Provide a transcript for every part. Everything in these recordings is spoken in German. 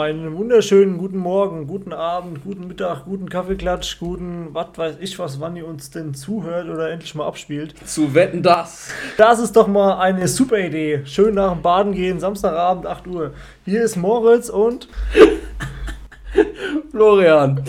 Einen wunderschönen guten Morgen, guten Abend, guten Mittag, guten Kaffeeklatsch, guten was weiß ich was, wann ihr uns denn zuhört oder endlich mal abspielt. Zu wetten das. Das ist doch mal eine super Idee. Schön nach dem Baden gehen, Samstagabend, 8 Uhr. Hier ist Moritz und Florian.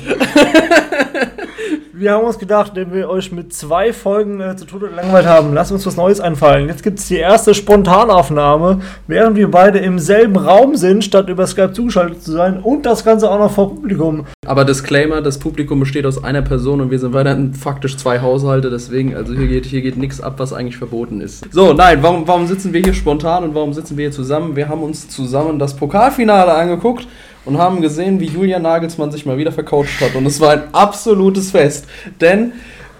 Wir haben uns gedacht, wenn wir euch mit zwei Folgen äh, zu Tode langweilt haben, lasst uns was Neues einfallen. Jetzt gibt es die erste Spontanaufnahme, während wir beide im selben Raum sind, statt über Skype zugeschaltet zu sein und das Ganze auch noch vor Publikum. Aber Disclaimer, das Publikum besteht aus einer Person und wir sind weiterhin faktisch zwei Haushalte, deswegen, also hier geht, hier geht nichts ab, was eigentlich verboten ist. So, nein, warum, warum sitzen wir hier spontan und warum sitzen wir hier zusammen? Wir haben uns zusammen das Pokalfinale angeguckt und haben gesehen, wie Julian Nagelsmann sich mal wieder vercoacht hat. Und es war ein absolutes Fest. Denn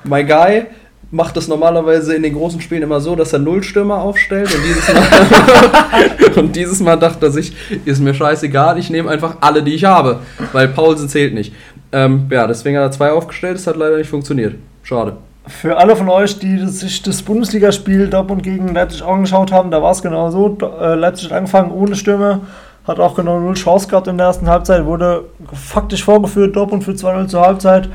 my guy macht das normalerweise in den großen Spielen immer so, dass er Nullstürmer aufstellt. Und dieses Mal, und dieses Mal dachte er sich, ist mir scheißegal, ich nehme einfach alle, die ich habe. Weil Paulsen zählt nicht. Ähm, ja, deswegen hat er zwei aufgestellt, das hat leider nicht funktioniert. Schade. Für alle von euch, die sich das Bundesligaspiel Dortmund gegen Leipzig angeschaut haben, da war es genau so. Äh, Leipzig hat angefangen ohne Stürmer hat auch genau null Chance gehabt in der ersten Halbzeit, wurde faktisch vorgeführt, Dortmund für 2-0 zur Halbzeit.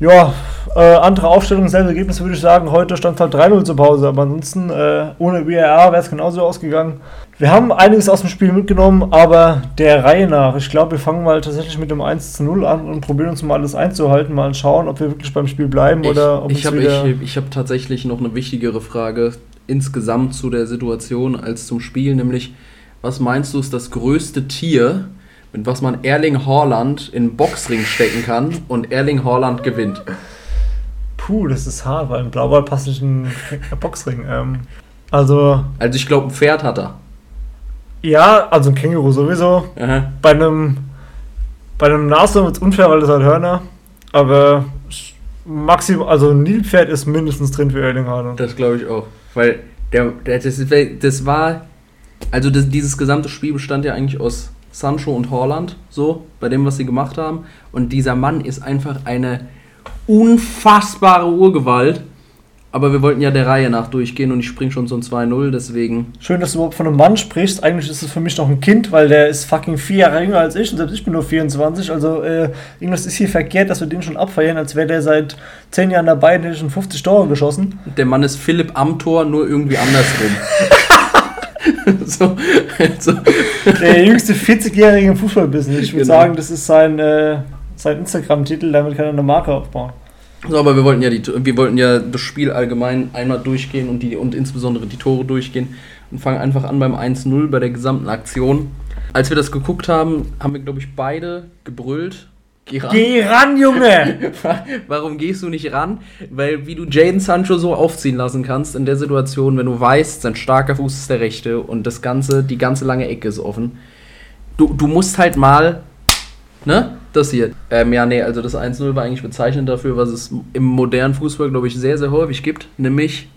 Ja, äh, andere Aufstellung, selbes Ergebnis würde ich sagen. Heute stand halt 3-0 zur Pause, aber ansonsten äh, ohne VAR wäre es genauso ausgegangen. Wir haben einiges aus dem Spiel mitgenommen, aber der Reihe nach. Ich glaube, wir fangen mal tatsächlich mit dem 1-0 an und probieren uns mal alles einzuhalten, mal schauen, ob wir wirklich beim Spiel bleiben ich, oder ob ich habe ich, ich hab tatsächlich noch eine wichtigere Frage insgesamt zu der Situation als zum Spiel, nämlich was meinst du, ist das größte Tier, mit was man Erling Haaland in Boxring stecken kann und Erling Haaland gewinnt? Puh, das ist hart, weil ein Blauwal passt nicht in einen Boxring. Ähm, also. Also ich glaube, ein Pferd hat er. Ja, also ein Känguru sowieso. Aha. Bei einem bei einem Nashorn wird es unfair, weil das halt Hörner. Aber maximal, also ein Nilpferd ist mindestens drin für Erling Haaland. Das glaube ich auch. Weil der, der, das, das war also das, dieses gesamte Spiel bestand ja eigentlich aus Sancho und Holland, so, bei dem, was sie gemacht haben. Und dieser Mann ist einfach eine unfassbare Urgewalt. Aber wir wollten ja der Reihe nach durchgehen und ich spring schon so ein 2-0, deswegen. Schön, dass du überhaupt von einem Mann sprichst. Eigentlich ist es für mich noch ein Kind, weil der ist fucking vier Jahre jünger als ich und selbst ich bin nur 24. Also äh, irgendwas ist hier verkehrt, dass wir den schon abfeiern, als wäre der seit 10 Jahren dabei und hätte schon 50 Tore geschossen. Der Mann ist Philipp Amthor, nur irgendwie andersrum. so, also. Der jüngste 40-Jährige im Fußballbusiness. Ich würde genau. sagen, das ist sein, äh, sein Instagram-Titel, damit kann er eine Marke aufbauen. So, aber wir wollten ja die, wir wollten ja das Spiel allgemein einmal durchgehen und die und insbesondere die Tore durchgehen und fangen einfach an beim 1-0 bei der gesamten Aktion. Als wir das geguckt haben, haben wir glaube ich beide gebrüllt Geh ran. Geh ran, Junge! Warum gehst du nicht ran? Weil wie du Jaden Sancho so aufziehen lassen kannst in der Situation, wenn du weißt, sein starker Fuß ist der rechte und das ganze, die ganze lange Ecke ist offen. Du, du musst halt mal, ne? Das hier. Ähm, ja, nee, also das 1-0 war eigentlich bezeichnend dafür, was es im modernen Fußball, glaube ich, sehr, sehr häufig gibt. Nämlich,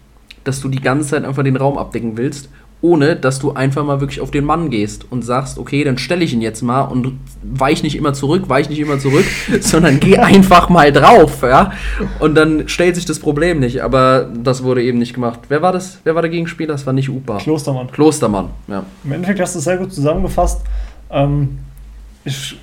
dass du die ganze Zeit einfach den Raum abdecken willst ohne dass du einfach mal wirklich auf den Mann gehst und sagst, okay, dann stelle ich ihn jetzt mal und weich nicht immer zurück, weich nicht immer zurück, sondern geh einfach mal drauf, ja. Und dann stellt sich das Problem nicht, aber das wurde eben nicht gemacht. Wer war das? Wer war der Gegenspieler? Das war nicht Upa. Klostermann. Klostermann, ja. Im Endeffekt hast du es sehr gut zusammengefasst. Ähm, ich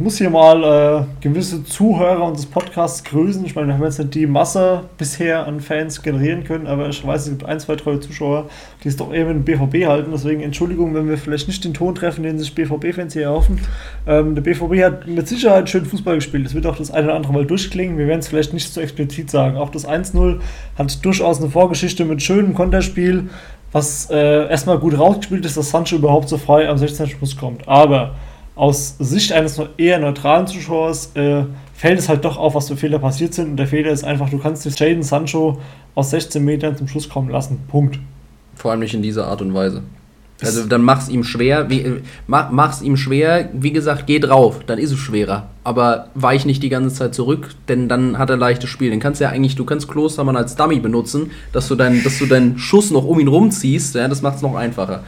muss hier mal äh, gewisse Zuhörer unseres Podcasts grüßen. Ich meine, wir haben jetzt nicht die Masse bisher an Fans generieren können, aber ich weiß, es gibt ein, zwei treue Zuschauer, die es doch dem BVB halten. Deswegen Entschuldigung, wenn wir vielleicht nicht den Ton treffen, den sich BVB-Fans hier erhoffen. Ähm, der BVB hat mit Sicherheit schön Fußball gespielt. Es wird auch das eine oder andere Mal durchklingen. Wir werden es vielleicht nicht so explizit sagen. Auch das 1-0 hat durchaus eine Vorgeschichte mit schönem Konterspiel, was äh, erstmal gut rausgespielt ist, dass Sancho überhaupt so frei am 16. Schluss kommt. Aber aus Sicht eines eher neutralen Zuschauers äh, fällt es halt doch auf, was für Fehler passiert sind. Und der Fehler ist einfach, du kannst den Jaden Sancho aus 16 Metern zum Schluss kommen lassen. Punkt. Vor allem nicht in dieser Art und Weise. Also dann mach's ihm schwer, wie, äh, mach, mach's ihm schwer, wie gesagt, geh drauf, dann ist es schwerer. Aber weich nicht die ganze Zeit zurück, denn dann hat er leichtes Spiel. Den kannst du ja eigentlich, du kannst Klostermann als Dummy benutzen, dass du, dein, dass du deinen Schuss noch um ihn rumziehst, ja, das macht's noch einfacher.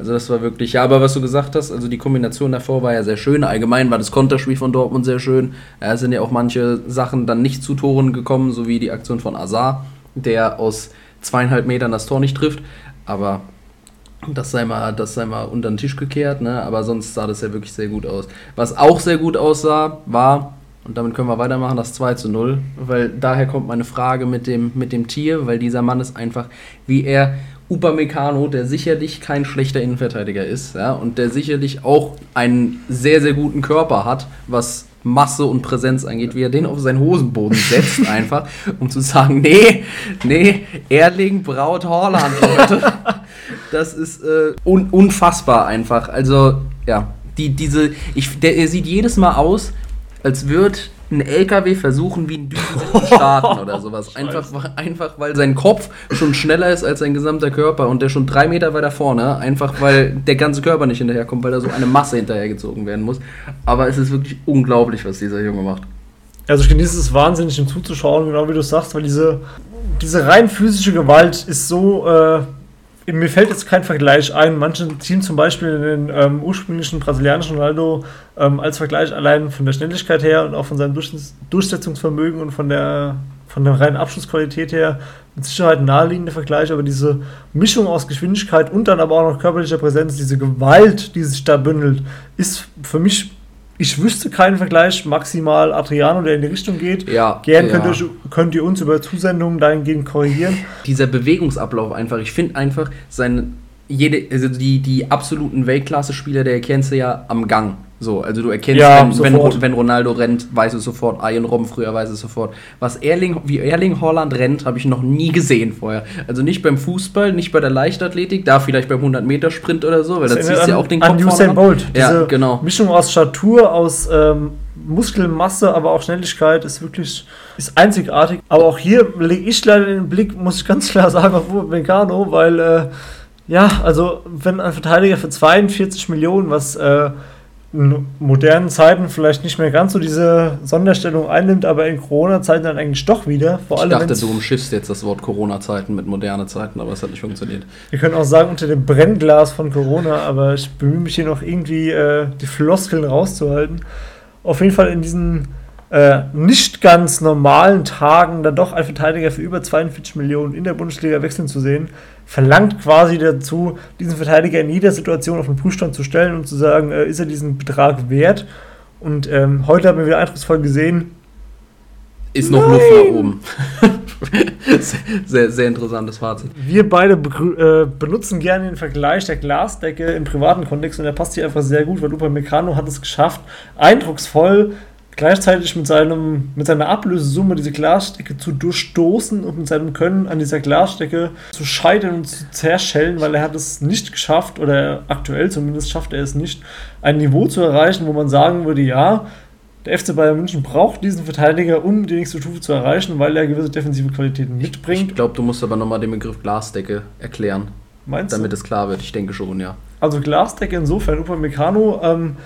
Also das war wirklich, ja, aber was du gesagt hast, also die Kombination davor war ja sehr schön. Allgemein war das Konterspiel von Dortmund sehr schön. Es sind ja auch manche Sachen dann nicht zu Toren gekommen, so wie die Aktion von Azar, der aus zweieinhalb Metern das Tor nicht trifft. Aber Das sei mal, das sei mal unter den Tisch gekehrt, ne? aber sonst sah das ja wirklich sehr gut aus. Was auch sehr gut aussah, war, und damit können wir weitermachen, das 2 zu 0, weil daher kommt meine Frage mit dem, mit dem Tier, weil dieser Mann ist einfach, wie er Upamecano, der sicherlich kein schlechter Innenverteidiger ist, ja, und der sicherlich auch einen sehr, sehr guten Körper hat, was Masse und Präsenz angeht, wie er den auf seinen Hosenboden setzt, einfach, um zu sagen, nee, nee, Erling Braut Horland, Leute. Das ist äh, un unfassbar einfach. Also, ja, die, diese, ich, der, er sieht jedes Mal aus, als würde ein LKW versuchen, wie ein Düsen zu starten oder sowas. Einfach, einfach, weil sein Kopf schon schneller ist als sein gesamter Körper und der schon drei Meter weiter vorne. Einfach, weil der ganze Körper nicht hinterherkommt, weil da so eine Masse hinterhergezogen werden muss. Aber es ist wirklich unglaublich, was dieser Junge macht. Also ich genieße es wahnsinnig, ihm zuzuschauen, genau wie du sagst, weil diese, diese rein physische Gewalt ist so... Äh mir fällt jetzt kein Vergleich ein. Manche ziehen zum Beispiel den ähm, ursprünglichen brasilianischen Ronaldo ähm, als Vergleich allein von der Schnelligkeit her und auch von seinem Durchsetzungsvermögen und von der, von der reinen Abschlussqualität her mit Sicherheit naheliegende Vergleich, aber diese Mischung aus Geschwindigkeit und dann aber auch noch körperlicher Präsenz, diese Gewalt, die sich da bündelt, ist für mich ich wüsste keinen Vergleich, maximal Adriano, der in die Richtung geht. Ja. Gern ja. Könnt, ihr, könnt ihr uns über Zusendungen dahingehend korrigieren. Dieser Bewegungsablauf einfach, ich finde einfach, seine, jede, also die, die absoluten Weltklasse-Spieler, der erkennst du ja am Gang. So, also du erkennst, ja, wenn, wenn, wenn, Ronaldo rennt, weißt du sofort, Ian Robben früher weiß es sofort. Was Erling, wie Erling Holland rennt, habe ich noch nie gesehen vorher. Also nicht beim Fußball, nicht bei der Leichtathletik, da vielleicht beim 100-Meter-Sprint oder so, weil da ziehst du ja auch den Kopf an Usain Bolt. Ja, genau. Mischung aus Statur, aus ähm, Muskelmasse, aber auch Schnelligkeit ist wirklich ist einzigartig. Aber auch hier lege ich leider den Blick, muss ich ganz klar sagen, auf Meccano, weil äh, ja, also wenn ein Verteidiger für 42 Millionen, was äh, in modernen Zeiten vielleicht nicht mehr ganz so diese Sonderstellung einnimmt, aber in Corona-Zeiten dann eigentlich doch wieder. Vor allem, ich dachte, du umschiffst jetzt das Wort Corona-Zeiten mit moderne Zeiten, aber es hat nicht funktioniert. Wir können auch sagen, unter dem Brennglas von Corona, aber ich bemühe mich hier noch irgendwie äh, die Floskeln rauszuhalten. Auf jeden Fall in diesen äh, nicht ganz normalen Tagen dann doch ein Verteidiger für über 42 Millionen in der Bundesliga wechseln zu sehen, verlangt quasi dazu, diesen Verteidiger in jeder Situation auf den Prüfstand zu stellen und zu sagen, äh, ist er diesen Betrag wert? Und ähm, heute haben wir wieder eindrucksvoll gesehen, ist noch Luft nach oben. sehr, sehr interessantes Fazit. Wir beide be äh, benutzen gerne den Vergleich der Glasdecke im privaten Kontext und der passt hier einfach sehr gut, weil Lupa Meccano hat es geschafft, eindrucksvoll gleichzeitig mit, seinem, mit seiner Ablösesumme diese Glasdecke zu durchstoßen und mit seinem Können an dieser Glasdecke zu scheitern und zu zerschellen, weil er hat es nicht geschafft, oder aktuell zumindest schafft er es nicht, ein Niveau zu erreichen, wo man sagen würde, ja, der FC Bayern München braucht diesen Verteidiger, um die nächste Stufe zu erreichen, weil er gewisse defensive Qualitäten mitbringt. Ich glaube, du musst aber nochmal den Begriff Glasdecke erklären. Meinst damit du? es klar wird. Ich denke schon, ja. Also Glasdecke insofern, Upamecano ähm,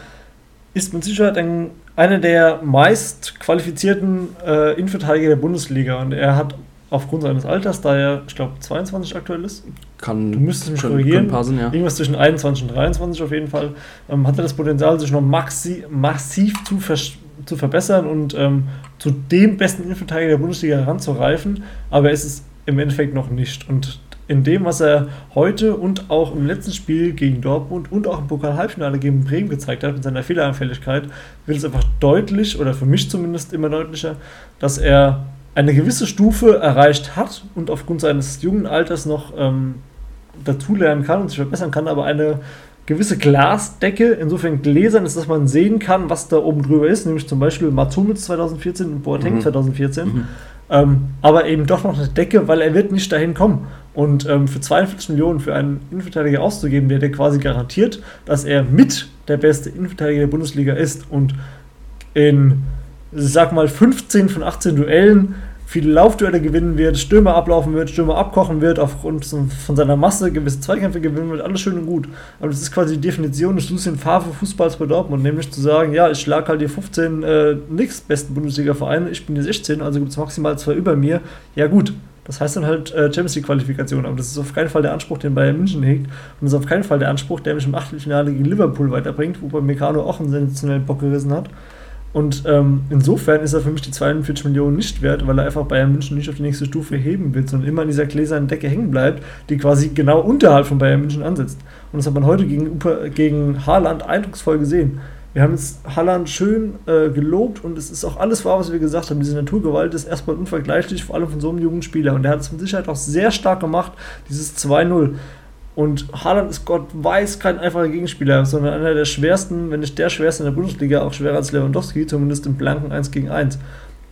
ist mit Sicherheit ein einer der meist qualifizierten äh, Innenverteidiger der Bundesliga. Und er hat aufgrund seines Alters, da er, ich glaube, 22 aktuell ist, kann, du müsstest mich können, korrigieren, können passen, ja. irgendwas zwischen 21 und 23 auf jeden Fall, ähm, hat er das Potenzial, sich noch maxi massiv zu, zu verbessern und ähm, zu dem besten Innenverteidiger der Bundesliga heranzureifen, aber er ist es im Endeffekt noch nicht. Und in dem, was er heute und auch im letzten Spiel gegen Dortmund und auch im Pokal-Halbfinale gegen Bremen gezeigt hat, mit seiner Fehleranfälligkeit, wird es einfach deutlich, oder für mich zumindest immer deutlicher, dass er eine gewisse Stufe erreicht hat und aufgrund seines jungen Alters noch ähm, dazulernen kann und sich verbessern kann, aber eine gewisse Glasdecke, insofern gläsern ist, dass man sehen kann, was da oben drüber ist, nämlich zum Beispiel Matsumitz 2014 und Boateng mhm. 2014. Mhm. Ähm, aber eben doch noch eine Decke, weil er wird nicht dahin kommen. Und ähm, für 42 Millionen für einen Innenverteidiger auszugeben, der quasi garantiert, dass er mit der beste Innenverteidiger der Bundesliga ist und in, sag mal, 15 von 18 Duellen viele Laufduelle gewinnen wird, Stürmer ablaufen wird, Stürmer abkochen wird, aufgrund von seiner Masse gewisse Zweikämpfe gewinnen wird, alles schön und gut. Aber das ist quasi die Definition des Lucien Favre Fußballs bei Dortmund, nämlich zu sagen, ja, ich schlag halt die 15 äh, besten Bundesliga-Vereine, ich bin die 16, also gibt es maximal zwei über mir. Ja gut, das heißt dann halt äh, Champions League-Qualifikation, aber das ist auf keinen Fall der Anspruch, den Bayern München hegt. Und das ist auf keinen Fall der Anspruch, der mich im Achtelfinale gegen Liverpool weiterbringt, wo bei Meccano auch einen sensationellen Bock gerissen hat. Und ähm, insofern ist er für mich die 42 Millionen nicht wert, weil er einfach Bayern München nicht auf die nächste Stufe heben wird, sondern immer in dieser gläsernen Decke hängen bleibt, die quasi genau unterhalb von Bayern München ansetzt. Und das hat man heute gegen, gegen Haaland eindrucksvoll gesehen. Wir haben jetzt Haaland schön äh, gelobt und es ist auch alles wahr, was wir gesagt haben. Diese Naturgewalt ist erstmal unvergleichlich, vor allem von so einem jungen Spieler. Und der hat es mit Sicherheit auch sehr stark gemacht, dieses 2-0. Und Haaland ist Gott weiß kein einfacher Gegenspieler, sondern einer der schwersten, wenn nicht der schwerste in der Bundesliga, auch schwerer als Lewandowski, zumindest im blanken 1 gegen 1.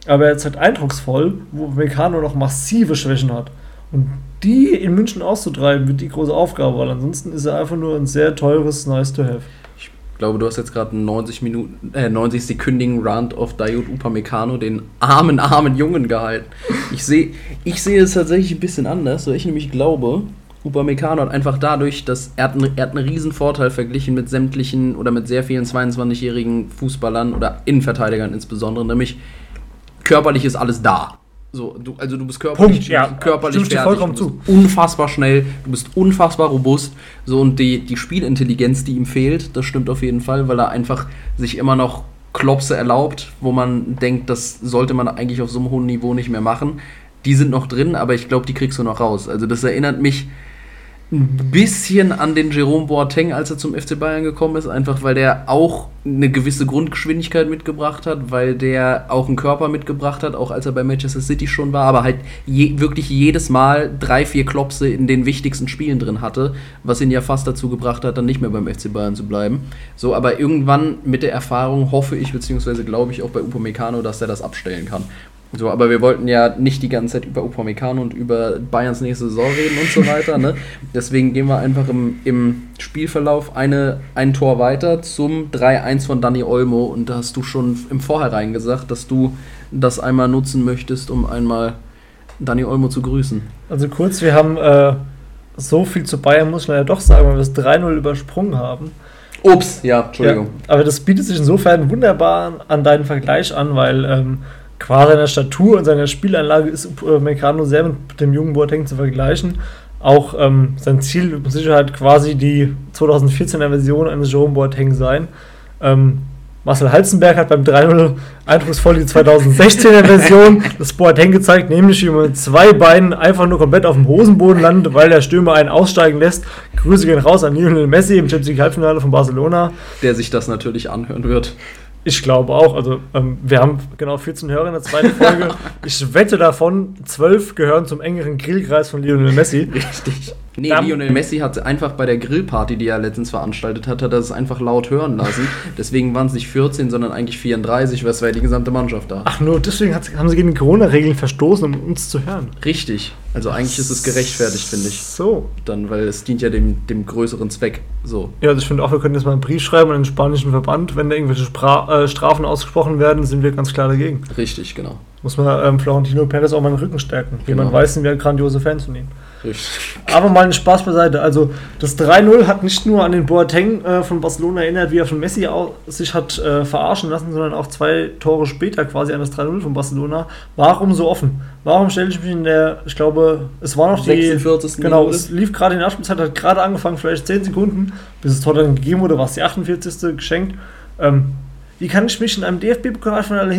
Aber er ist halt eindrucksvoll, wo Meccano noch massive Schwächen hat. Und die in München auszutreiben, wird die große Aufgabe, weil ansonsten ist er einfach nur ein sehr teures Nice to have. Glaube, du hast jetzt gerade einen 90 Minuten, äh, 90 sekündigen Rand auf Dayot Upamecano, den armen, armen Jungen gehalten. Ich sehe ich seh es tatsächlich ein bisschen anders, weil ich nämlich glaube, Upamecano hat einfach dadurch, dass er hat, einen, er hat einen riesen Vorteil verglichen mit sämtlichen oder mit sehr vielen 22-jährigen Fußballern oder Innenverteidigern insbesondere, nämlich körperlich ist alles da. So, du, also du bist körperlich, Punkt, ja. körperlich fertig, vollkommen zu. unfassbar schnell, du bist unfassbar robust. So und die, die Spielintelligenz, die ihm fehlt, das stimmt auf jeden Fall, weil er einfach sich immer noch Klopse erlaubt, wo man denkt, das sollte man eigentlich auf so einem hohen Niveau nicht mehr machen. Die sind noch drin, aber ich glaube, die kriegst du noch raus. Also das erinnert mich ein bisschen an den Jerome Boateng, als er zum FC Bayern gekommen ist, einfach weil der auch eine gewisse Grundgeschwindigkeit mitgebracht hat, weil der auch einen Körper mitgebracht hat, auch als er bei Manchester City schon war, aber halt je, wirklich jedes Mal drei, vier Klopse in den wichtigsten Spielen drin hatte, was ihn ja fast dazu gebracht hat, dann nicht mehr beim FC Bayern zu bleiben. So, aber irgendwann mit der Erfahrung hoffe ich, beziehungsweise glaube ich auch bei Upamecano, dass er das abstellen kann. So, aber wir wollten ja nicht die ganze Zeit über Upamecano und über Bayerns nächste Saison reden und so weiter. Ne? Deswegen gehen wir einfach im, im Spielverlauf eine, ein Tor weiter zum 3-1 von Dani Olmo. Und da hast du schon im Vorhinein gesagt, dass du das einmal nutzen möchtest, um einmal Dani Olmo zu grüßen. Also kurz, wir haben äh, so viel zu Bayern, muss man ja doch sagen, weil wir das 3-0 übersprungen haben. Ups, ja, Entschuldigung. Ja, aber das bietet sich insofern wunderbar an deinen Vergleich an, weil ähm, qua seiner Statur und seiner Spielanlage ist äh, Meccano sehr mit dem jungen Boateng zu vergleichen. Auch ähm, sein Ziel mit Sicherheit quasi die 2014er Version eines Jerome Boateng sein. Ähm, Marcel Halzenberg hat beim 3-0 eindrucksvoll die 2016er Version des Boateng gezeigt, nämlich wie man mit zwei Beinen einfach nur komplett auf dem Hosenboden landet, weil der Stürmer einen aussteigen lässt. Grüße gehen raus an Lionel Messi im Champions League Halbfinale von Barcelona. Der sich das natürlich anhören wird. Ich glaube auch. Also, ähm, wir haben genau 14 Hörer in der zweiten Folge. ich wette davon, 12 gehören zum engeren Grillkreis von Lionel Messi. Richtig. Nee, Dann, Lionel Messi hat einfach bei der Grillparty, die er letztens veranstaltet hat, hat er es einfach laut hören lassen. Deswegen waren es nicht 14, sondern eigentlich 34, weil es war die gesamte Mannschaft da. Ach, nur deswegen haben sie gegen die Corona-Regeln verstoßen, um uns zu hören. Richtig. Also eigentlich ist es gerechtfertigt, finde ich. So. Dann, weil es dient ja dem, dem größeren Zweck. So. Ja, also ich finde auch, wir können jetzt mal einen Brief schreiben an den spanischen Verband. Wenn da irgendwelche Spra äh, Strafen ausgesprochen werden, sind wir ganz klar dagegen. Richtig, genau. Muss man ähm, Florentino Perez auch mal den Rücken stärken. Wie genau. man weiß, sind wir grandiose Fans von ihm. Richtig. Aber mal einen Spaß beiseite. Also das 3-0 hat nicht nur an den Boateng äh, von Barcelona erinnert, wie er von Messi sich hat äh, verarschen lassen, sondern auch zwei Tore später quasi an das 3-0 von Barcelona. Warum so offen? Warum stelle ich mich in der, ich glaube, es war noch die 46. Genau, es lief gerade in der Nachspielzeit, hat gerade angefangen, vielleicht 10 Sekunden, bis das Tor dann gegeben wurde, war es die 48. geschenkt. Ähm, wie kann ich mich in einem DFB-Pokalfinale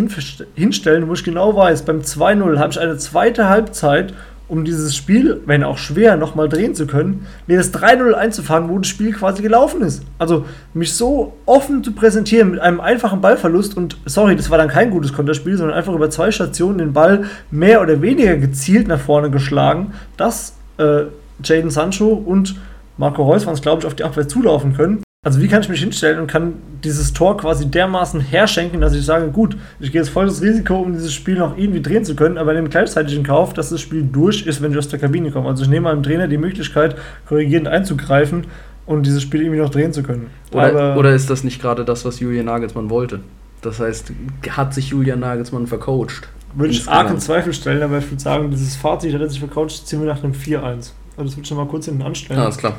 hinstellen, wo ich genau weiß, beim 2-0 habe ich eine zweite Halbzeit um dieses Spiel, wenn auch schwer, nochmal drehen zu können, mir das 3-0 einzufangen, wo das Spiel quasi gelaufen ist. Also mich so offen zu präsentieren mit einem einfachen Ballverlust und sorry, das war dann kein gutes Konterspiel, sondern einfach über zwei Stationen den Ball mehr oder weniger gezielt nach vorne geschlagen, dass äh, Jaden Sancho und Marco Reus waren es, glaube ich, auf die Abwehr zulaufen können. Also wie kann ich mich hinstellen und kann dieses Tor quasi dermaßen herschenken, dass ich sage, gut, ich gehe jetzt voll das Risiko, um dieses Spiel noch irgendwie drehen zu können, aber nehme gleichzeitig in Kauf, dass das Spiel durch ist, wenn ich aus der Kabine komme. Also ich nehme einem Trainer die Möglichkeit, korrigierend einzugreifen und dieses Spiel irgendwie noch drehen zu können. Oder, oder ist das nicht gerade das, was Julian Nagelsmann wollte? Das heißt, hat sich Julian Nagelsmann vercoacht? Würde ich arg in Zweifel stellen, aber ich würde sagen, dieses Fazit hat er sich vercoacht, ziehen wir nach einem 4-1. Also das würde ich schon mal kurz hinten anstellen. Ah, ist klar.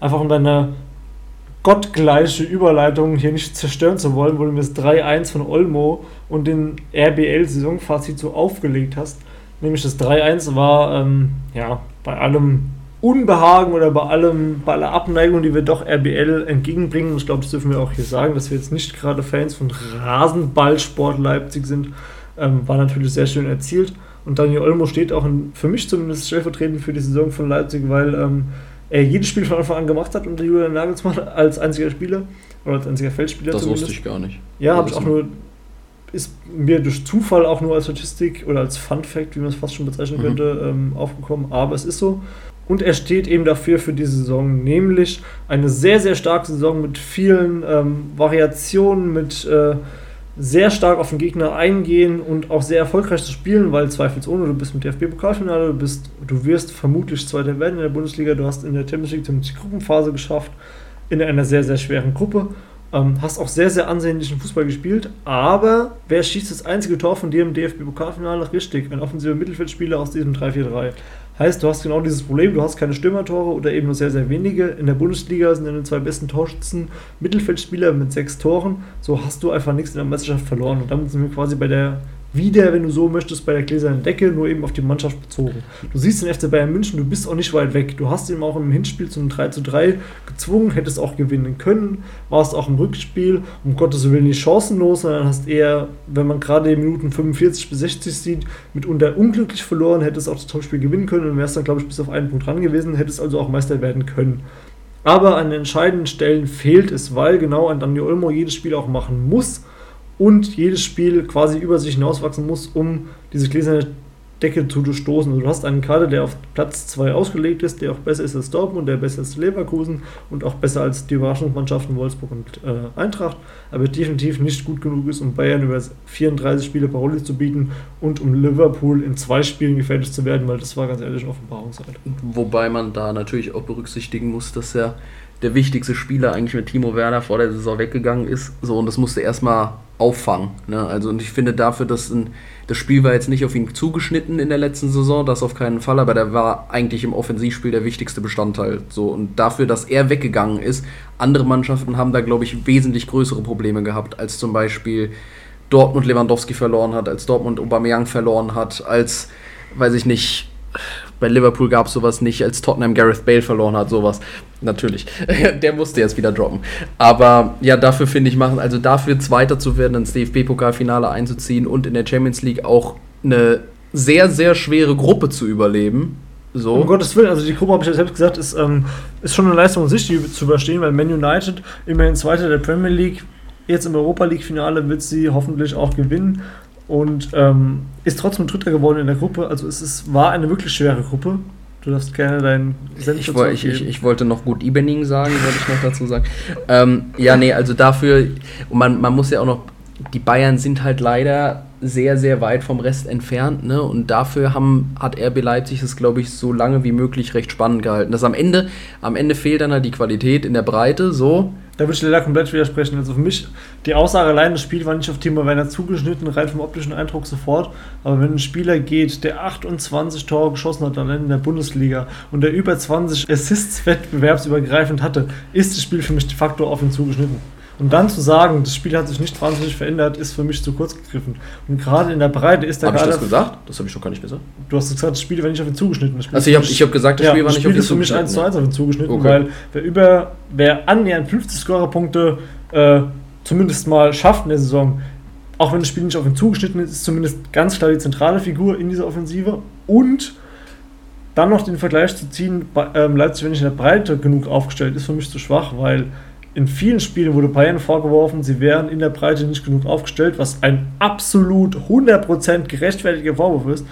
Einfach um deine gottgleiche Überleitung hier nicht zerstören zu wollen, wo du mir das 3-1 von Olmo und den RBL-Saisonfazit so aufgelegt hast. Nämlich das 3-1 war ähm, ja bei allem Unbehagen oder bei allem, bei aller Abneigung, die wir doch RBL entgegenbringen, ich glaube, das dürfen wir auch hier sagen, dass wir jetzt nicht gerade Fans von Rasenballsport Leipzig sind, ähm, war natürlich sehr schön erzielt. Und Daniel Olmo steht auch in, für mich zumindest stellvertretend für die Saison von Leipzig, weil ähm, er jedes Spiel von Anfang an gemacht hat unter Julian Nagelsmann als einziger Spieler oder als einziger Feldspieler. Das zumindest. wusste ich gar nicht. Ja, habe ich auch nur, ist mir durch Zufall auch nur als Statistik oder als Fun Fact, wie man es fast schon bezeichnen mhm. könnte, ähm, aufgekommen. Aber es ist so. Und er steht eben dafür für diese Saison, nämlich eine sehr, sehr starke Saison mit vielen ähm, Variationen, mit äh, sehr stark auf den Gegner eingehen und auch sehr erfolgreich zu spielen, weil zweifelsohne, du bist im DFB-Pokalfinale, du, du wirst vermutlich Zweiter werden in der Bundesliga, du hast in der Champions League die Gruppenphase geschafft, in einer sehr, sehr schweren Gruppe, ähm, hast auch sehr, sehr ansehnlichen Fußball gespielt, aber wer schießt das einzige Tor von dir im DFB-Pokalfinale? Richtig, ein offensiver Mittelfeldspieler aus diesem 3-4-3. Heißt, du hast genau dieses Problem, du hast keine Stürmertore oder eben nur sehr, sehr wenige. In der Bundesliga sind deine zwei besten Torschützen Mittelfeldspieler mit sechs Toren. So hast du einfach nichts in der Meisterschaft verloren. Und damit sind wir quasi bei der wieder, wenn du so möchtest, bei der gläsernen Decke, nur eben auf die Mannschaft bezogen. Du siehst den FC Bayern München, du bist auch nicht weit weg. Du hast ihn auch im Hinspiel zu einem 3 zu 3 gezwungen, hättest auch gewinnen können, warst auch im Rückspiel, um Gottes Willen nicht chancenlos, sondern hast eher, wenn man gerade die Minuten 45 bis 60 sieht, mitunter unglücklich verloren, hättest auch das Topspiel gewinnen können und wärst dann, glaube ich, bis auf einen Punkt dran gewesen, hättest also auch Meister werden können. Aber an den entscheidenden Stellen fehlt es, weil genau ein Daniel Olmo jedes Spiel auch machen muss und jedes Spiel quasi über sich hinauswachsen muss, um diese gläserne Decke zu durchstoßen. Also du hast einen Kader, der auf Platz 2 ausgelegt ist, der auch besser ist als Dortmund, der besser ist als Leverkusen und auch besser als die Überraschungsmannschaften Wolfsburg und äh, Eintracht, aber definitiv nicht gut genug ist, um Bayern über 34 Spiele Paroli zu bieten und um Liverpool in zwei Spielen gefährlich zu werden, weil das war ganz ehrlich Offenbarungszeit. Wobei man da natürlich auch berücksichtigen muss, dass ja der wichtigste Spieler eigentlich mit Timo Werner vor der Saison weggegangen ist. So, und das musste erstmal auffangen. Ne? Also, und ich finde dafür, dass ein, das Spiel war jetzt nicht auf ihn zugeschnitten in der letzten Saison, das auf keinen Fall, aber der war eigentlich im Offensivspiel der wichtigste Bestandteil. So, und dafür, dass er weggegangen ist, andere Mannschaften haben da, glaube ich, wesentlich größere Probleme gehabt, als zum Beispiel Dortmund Lewandowski verloren hat, als Dortmund Aubameyang verloren hat, als, weiß ich nicht, bei Liverpool gab es sowas nicht, als Tottenham Gareth Bale verloren hat, sowas. Natürlich. Der musste jetzt wieder droppen. Aber ja, dafür finde ich machen, also dafür Zweiter zu werden, ins DFB-Pokalfinale einzuziehen und in der Champions League auch eine sehr, sehr schwere Gruppe zu überleben. So. Um Gottes Willen, also die Gruppe, habe ich ja selbst gesagt, ist, ähm, ist schon eine Leistung sich, die zu überstehen, weil Man United immerhin Zweiter der Premier League, jetzt im Europa League-Finale wird sie hoffentlich auch gewinnen und ähm, ist trotzdem Dritter geworden in der Gruppe. Also es ist, war eine wirklich schwere Gruppe. Du darfst gerne deinen Senf ich, ich, ich, ich, wollte noch gut Ebening sagen, wollte ich noch dazu sagen. ähm, ja, nee, also dafür, und man, man muss ja auch noch, die Bayern sind halt leider sehr, sehr weit vom Rest entfernt, ne? Und dafür haben, hat RB Leipzig es, glaube ich, so lange wie möglich recht spannend gehalten. Das am Ende, am Ende fehlt dann halt die Qualität in der Breite, so. Da würde ich leider komplett widersprechen. Also für mich, die Aussage allein, das Spiel war nicht auf Timo Werner zugeschnitten, rein vom optischen Eindruck sofort. Aber wenn ein Spieler geht, der 28 Tore geschossen hat allein in der Bundesliga und der über 20 Assists wettbewerbsübergreifend hatte, ist das Spiel für mich de facto auf ihn zugeschnitten. Und dann zu sagen, das Spiel hat sich nicht wahnsinnig verändert, ist für mich zu kurz gegriffen. Und gerade in der Breite ist der Habe ich das gesagt? Das habe ich doch gar nicht gesagt. Du hast gesagt, das Spiel war nicht auf ihn zugeschnitten. Also ich habe hab gesagt, das Spiel ja, war nicht auf ihn zugeschnitten. Das Spiel ist für mich 1 zu 1 auf ihn zugeschnitten, okay. weil wer über, wer annähernd 50 Scorerpunkte äh, zumindest mal schafft in der Saison, auch wenn das Spiel nicht auf ihn zugeschnitten ist, ist zumindest ganz klar die zentrale Figur in dieser Offensive und dann noch den Vergleich zu ziehen, ähm, Leipzig, wenn nicht in der Breite genug aufgestellt ist, für mich zu schwach, weil in vielen Spielen wurde Bayern vorgeworfen, sie wären in der Breite nicht genug aufgestellt, was ein absolut 100% gerechtfertigter Vorwurf ist.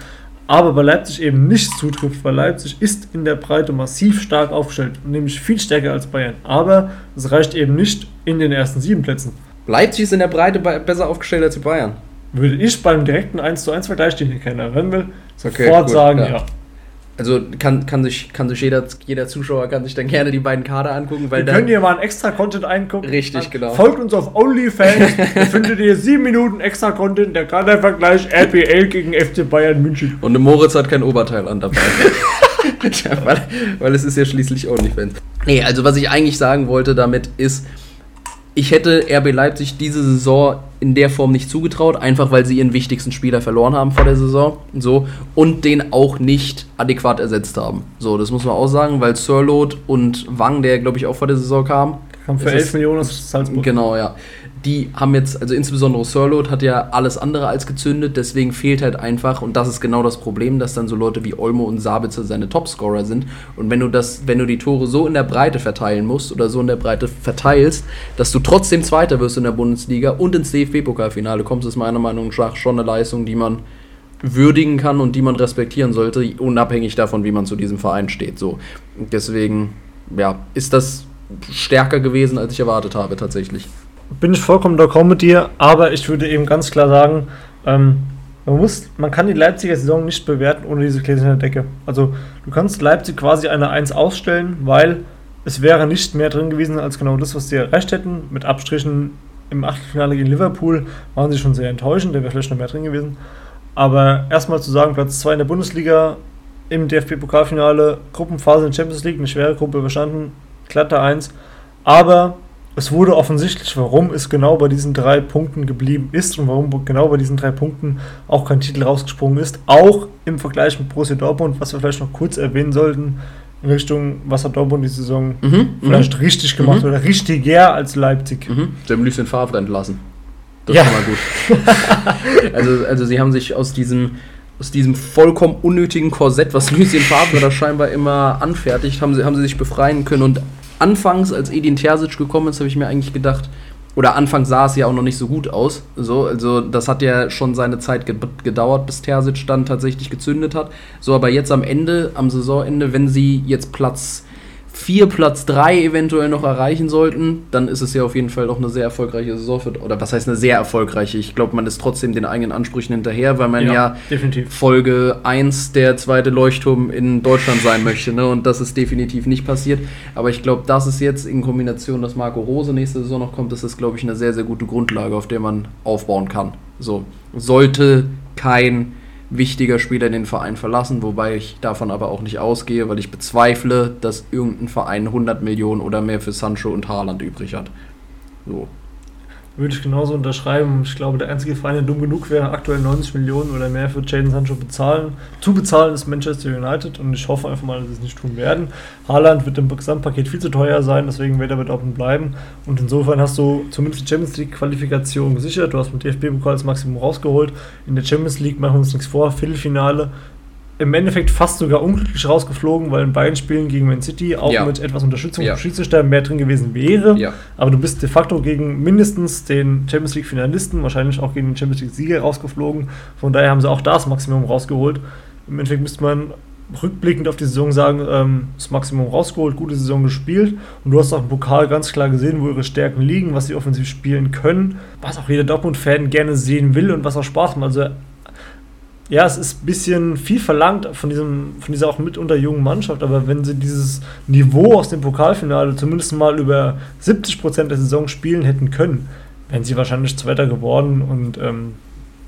Aber bei Leipzig eben nicht zutrifft, weil Leipzig ist in der Breite massiv stark aufgestellt, nämlich viel stärker als Bayern. Aber es reicht eben nicht in den ersten sieben Plätzen. Leipzig ist in der Breite besser aufgestellt als die Bayern. Würde ich beim direkten 1 zu 1 Vergleich, den hier keiner hören will, okay, sofort gut, sagen, ja. ja also kann, kann sich, kann sich jeder, jeder Zuschauer kann sich dann gerne die beiden Kader angucken. Weil Wir können hier mal ein extra Content eingucken. Richtig, genau. Folgt uns auf OnlyFans, da findet ihr sieben Minuten extra Content, der Kadervergleich RPL gegen FC Bayern München. Und der Moritz hat kein Oberteil an dabei. weil, weil es ist ja schließlich OnlyFans. Nee, also was ich eigentlich sagen wollte damit ist, ich hätte RB Leipzig diese Saison in der Form nicht zugetraut, einfach weil sie ihren wichtigsten Spieler verloren haben vor der Saison. So, und den auch nicht adäquat ersetzt haben. So, das muss man auch sagen, weil Sirlot und Wang, der glaube ich auch vor der Saison kam. Kam für 11 Millionen aus Salzburg. Genau, ja die haben jetzt, also insbesondere Surload hat ja alles andere als gezündet, deswegen fehlt halt einfach, und das ist genau das Problem, dass dann so Leute wie Olmo und Sabitzer seine Topscorer sind. Und wenn du das, wenn du die Tore so in der Breite verteilen musst oder so in der Breite verteilst, dass du trotzdem Zweiter wirst in der Bundesliga und ins DFB-Pokalfinale kommst, ist meiner Meinung nach schon eine Leistung, die man würdigen kann und die man respektieren sollte, unabhängig davon, wie man zu diesem Verein steht. So. Deswegen, ja, ist das stärker gewesen, als ich erwartet habe, tatsächlich bin ich vollkommen d'accord mit dir, aber ich würde eben ganz klar sagen, ähm, man, muss, man kann die Leipziger Saison nicht bewerten ohne diese Gläser in der Decke. Also du kannst Leipzig quasi eine 1 ausstellen, weil es wäre nicht mehr drin gewesen als genau das, was sie erreicht hätten. Mit Abstrichen im Achtelfinale gegen Liverpool waren sie schon sehr enttäuschend, da wäre vielleicht noch mehr drin gewesen. Aber erstmal zu sagen, Platz 2 in der Bundesliga, im DFB-Pokalfinale, Gruppenphase in der Champions League, eine schwere Gruppe überstanden, glatte 1. Aber es wurde offensichtlich, warum es genau bei diesen drei Punkten geblieben ist und warum genau bei diesen drei Punkten auch kein Titel rausgesprungen ist. Auch im Vergleich mit Borussia Dortmund, was wir vielleicht noch kurz erwähnen sollten, in Richtung, was hat Dortmund die Saison mhm, mhm. vielleicht richtig gemacht mhm. oder richtiger als Leipzig. Mhm. Sie haben Lucien Favre entlassen. Das ja. ist schon mal gut. also, also sie haben sich aus diesem aus diesem vollkommen unnötigen Korsett, was Lucien Favre da scheinbar immer anfertigt, haben sie, haben sie sich befreien können und anfangs, als Edin Terzic gekommen ist, habe ich mir eigentlich gedacht, oder anfangs sah es ja auch noch nicht so gut aus. So, also das hat ja schon seine Zeit ge gedauert, bis Terzic dann tatsächlich gezündet hat. So, aber jetzt am Ende, am Saisonende, wenn sie jetzt Platz 4, Platz 3 eventuell noch erreichen sollten, dann ist es ja auf jeden Fall auch eine sehr erfolgreiche Saison für, oder was heißt eine sehr erfolgreiche? Ich glaube, man ist trotzdem den eigenen Ansprüchen hinterher, weil man ja, ja Folge 1 der zweite Leuchtturm in Deutschland sein möchte, ne? Und das ist definitiv nicht passiert. Aber ich glaube, das ist jetzt in Kombination, dass Marco Rose nächste Saison noch kommt, das ist, glaube ich, eine sehr, sehr gute Grundlage, auf der man aufbauen kann. So, sollte kein wichtiger Spieler den Verein verlassen, wobei ich davon aber auch nicht ausgehe, weil ich bezweifle, dass irgendein Verein 100 Millionen oder mehr für Sancho und Haaland übrig hat. So. Würde ich genauso unterschreiben. Ich glaube, der einzige Verein, der dumm genug wäre, aktuell 90 Millionen oder mehr für Jaden Sancho bezahlen. Zu bezahlen ist Manchester United und ich hoffe einfach mal, dass sie es nicht tun werden. Haaland wird im Gesamtpaket viel zu teuer sein, deswegen wird er bei Dortmund bleiben. Und insofern hast du zumindest die Champions League-Qualifikation gesichert. Du hast mit DFB-Pokal das Maximum rausgeholt. In der Champions League machen wir uns nichts vor. Viertelfinale im Endeffekt fast sogar unglücklich rausgeflogen, weil in beiden Spielen gegen Man City auch ja. mit etwas Unterstützung ja. vom Schiedsrichter mehr drin gewesen wäre. Ja. Aber du bist de facto gegen mindestens den Champions League Finalisten, wahrscheinlich auch gegen den Champions League Sieger rausgeflogen. Von daher haben sie auch das Maximum rausgeholt. Im Endeffekt müsste man rückblickend auf die Saison sagen, ähm, das Maximum rausgeholt, gute Saison gespielt. Und du hast auch im Pokal ganz klar gesehen, wo ihre Stärken liegen, was sie offensiv spielen können, was auch jeder Dortmund-Fan gerne sehen will und was auch Spaß macht. Also ja, es ist ein bisschen viel verlangt von, diesem, von dieser auch mitunter jungen Mannschaft, aber wenn sie dieses Niveau aus dem Pokalfinale zumindest mal über 70 Prozent der Saison spielen hätten können, wären sie wahrscheinlich Zweiter geworden und ähm,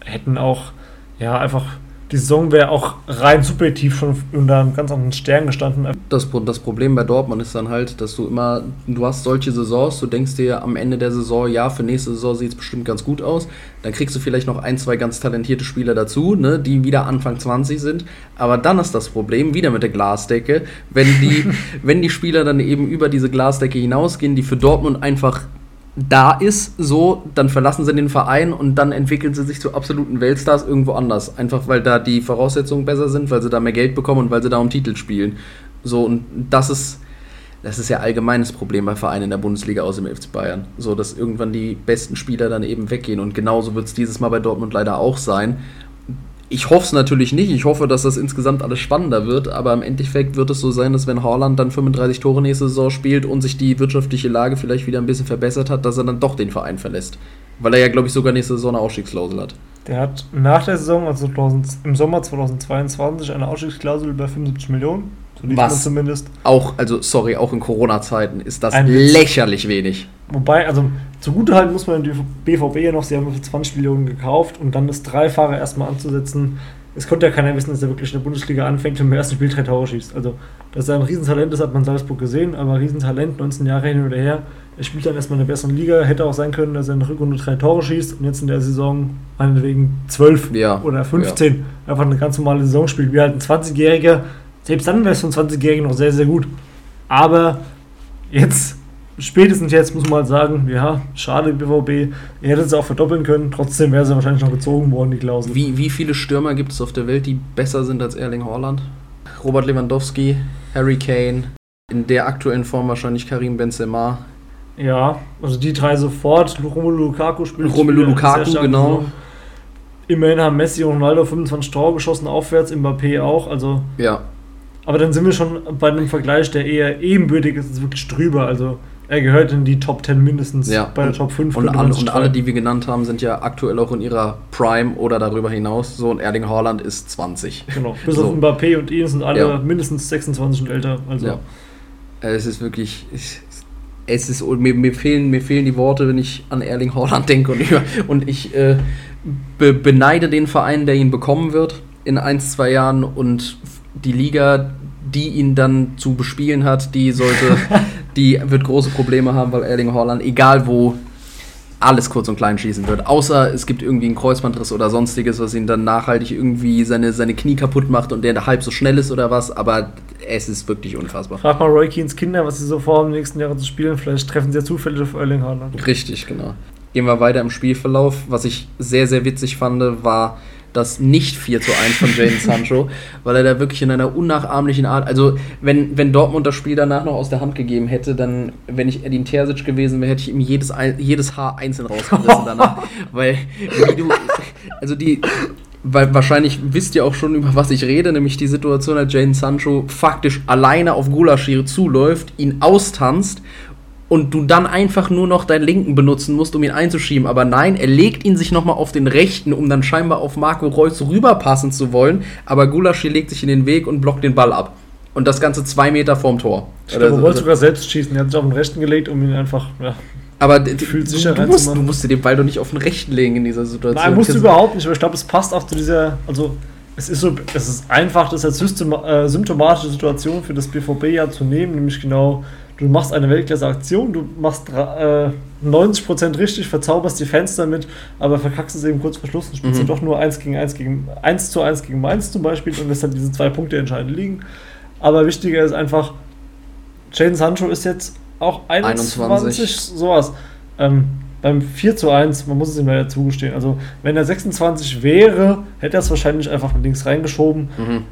hätten auch ja einfach die Saison wäre auch rein subjektiv schon unter einem ganz anderen Stern gestanden. Das, das Problem bei Dortmund ist dann halt, dass du immer, du hast solche Saisons, du denkst dir am Ende der Saison, ja, für nächste Saison sieht es bestimmt ganz gut aus. Dann kriegst du vielleicht noch ein, zwei ganz talentierte Spieler dazu, ne, die wieder Anfang 20 sind. Aber dann ist das Problem, wieder mit der Glasdecke, wenn die, wenn die Spieler dann eben über diese Glasdecke hinausgehen, die für Dortmund einfach da ist, so, dann verlassen sie den Verein und dann entwickeln sie sich zu absoluten Weltstars irgendwo anders. Einfach weil da die Voraussetzungen besser sind, weil sie da mehr Geld bekommen und weil sie da um Titel spielen. So, und das ist, das ist ja allgemeines Problem bei Vereinen in der Bundesliga aus dem FC Bayern. So, dass irgendwann die besten Spieler dann eben weggehen. Und genauso wird es dieses Mal bei Dortmund leider auch sein ich hoffe es natürlich nicht. Ich hoffe, dass das insgesamt alles spannender wird. Aber im Endeffekt wird es so sein, dass wenn Haaland dann 35 Tore nächste Saison spielt und sich die wirtschaftliche Lage vielleicht wieder ein bisschen verbessert hat, dass er dann doch den Verein verlässt. Weil er ja, glaube ich, sogar nächste Saison eine Ausstiegsklausel hat. Der hat nach der Saison, also im Sommer 2022, eine Ausstiegsklausel über 75 Millionen. So Was zumindest. Auch, also sorry, auch in Corona-Zeiten ist das Ein lächerlich wenig. Wobei, also zugutehalten muss man die BVB ja noch, sie haben für 20 Millionen gekauft und dann das Dreifache erstmal anzusetzen, es konnte ja keiner wissen, dass er wirklich in der Bundesliga anfängt und im ersten Spiel drei Tore schießt. Also, dass er ein Riesentalent ist, hat man in Salzburg gesehen, aber ein Riesentalent, 19 Jahre hin oder her. Er spielt dann erstmal in der besseren Liga, hätte auch sein können, dass er in der Rückrunde drei Tore schießt und jetzt in der Saison meinetwegen 12 Ja. oder 15 einfach eine ganz normale Saison spielt, wie halt ein 20-Jähriger. Selbst dann wäre es für einen 20-Jährigen noch sehr, sehr gut. Aber jetzt, spätestens jetzt muss man halt sagen, ja, schade BVB, ihr hättet es auch verdoppeln können, trotzdem wäre sie wahrscheinlich noch gezogen worden, die Klausel. Wie, wie viele Stürmer gibt es auf der Welt, die besser sind als Erling Haaland? Robert Lewandowski, Harry Kane, in der aktuellen Form wahrscheinlich Karim Benzema. Ja, also die drei sofort. Romelu Lukaku spielt. Romelu Lukaku, genau. Immerhin haben Messi und Ronaldo 25 Tore geschossen, aufwärts, Mbappé auch. Also, Ja, aber dann sind wir schon bei einem Vergleich, der eher ebenbürtig ist, ist wirklich drüber. Also er gehört in die Top 10 mindestens. Ja, bei der Top 5. und, alle, und alle, die wir genannt haben, sind ja aktuell auch in ihrer Prime oder darüber hinaus. So, und Erling Haaland ist 20. Genau, bis So. auf Mbappé und ihn sind alle Ja. mindestens 26 und älter. Also Ja. Äh, Es ist wirklich. Es, ist, mir, mir, fehlen, mir fehlen die Worte, wenn ich an Erling Haaland denke. Und, über, und ich äh, be, beneide den Verein, der ihn bekommen wird in ein, zwei Jahren. Und die Liga, die ihn dann zu bespielen hat, die sollte. die wird große Probleme haben, weil Erling Haaland, egal wo, alles kurz und klein schießen wird. Außer es gibt irgendwie einen Kreuzbandriss oder sonstiges, was ihn dann nachhaltig irgendwie seine, seine Knie kaputt macht und der halb so schnell ist oder was. Aber es ist wirklich unfassbar. frag mal Roy Keens Kinder, was sie so vorhaben, die nächsten Jahre zu spielen. Vielleicht treffen sie ja zufällig auf Erling Haaland. Richtig, genau. Gehen wir weiter im Spielverlauf. Was ich sehr, sehr witzig fand, war das nicht 4 zu 1 von Jadon Sancho, weil er da wirklich in einer unnachahmlichen Art, also wenn, wenn Dortmund das Spiel danach noch aus der Hand gegeben hätte, dann, wenn ich Edin Terzic gewesen wäre, hätte ich ihm jedes, jedes Haar einzeln rausgerissen danach, weil, wie du, also die, weil wahrscheinlich wisst ihr auch schon, über was ich rede, nämlich die Situation, als Jadon Sancho faktisch alleine auf Gulaschiri zuläuft, ihn austanzt und du dann einfach nur noch deinen linken benutzen musst, um ihn einzuschieben. Aber nein, er legt ihn sich nochmal auf den rechten, um dann scheinbar auf Marco Reus rüberpassen zu wollen. Aber Gulaschi legt sich in den Weg und blockt den Ball ab. Und das Ganze zwei Meter vorm Tor. Ich glaube, er Oder wollte so. sogar selbst schießen. Er hat sich auf den rechten gelegt, um ihn einfach. Ja. aber du, du, musst, du musst dir den Ball doch nicht auf den rechten legen in dieser Situation. Nein, musst du überhaupt nicht, aber ich glaube, es passt auch zu dieser. Also, es ist so, es ist einfach, das als äh, symptomatische Situation für das BVB ja zu nehmen, nämlich genau, du machst eine Weltklasse-Aktion, du machst äh, 90% richtig, verzauberst die Fans damit, aber verkackst es eben kurz vor Schluss und spielst Mhm. doch nur 1 gegen 1 gegen 1 zu 1 gegen Mainz zum Beispiel und lässt dann diese zwei Punkte entscheidend liegen. Aber wichtiger ist einfach, Jadon Sancho ist jetzt auch 21, 21. sowas. Ähm, beim 4 zu 1, man muss es ihm leider zugestehen. Also, wenn er 26 wäre, hätte er es wahrscheinlich einfach mit links reingeschoben. Mhm.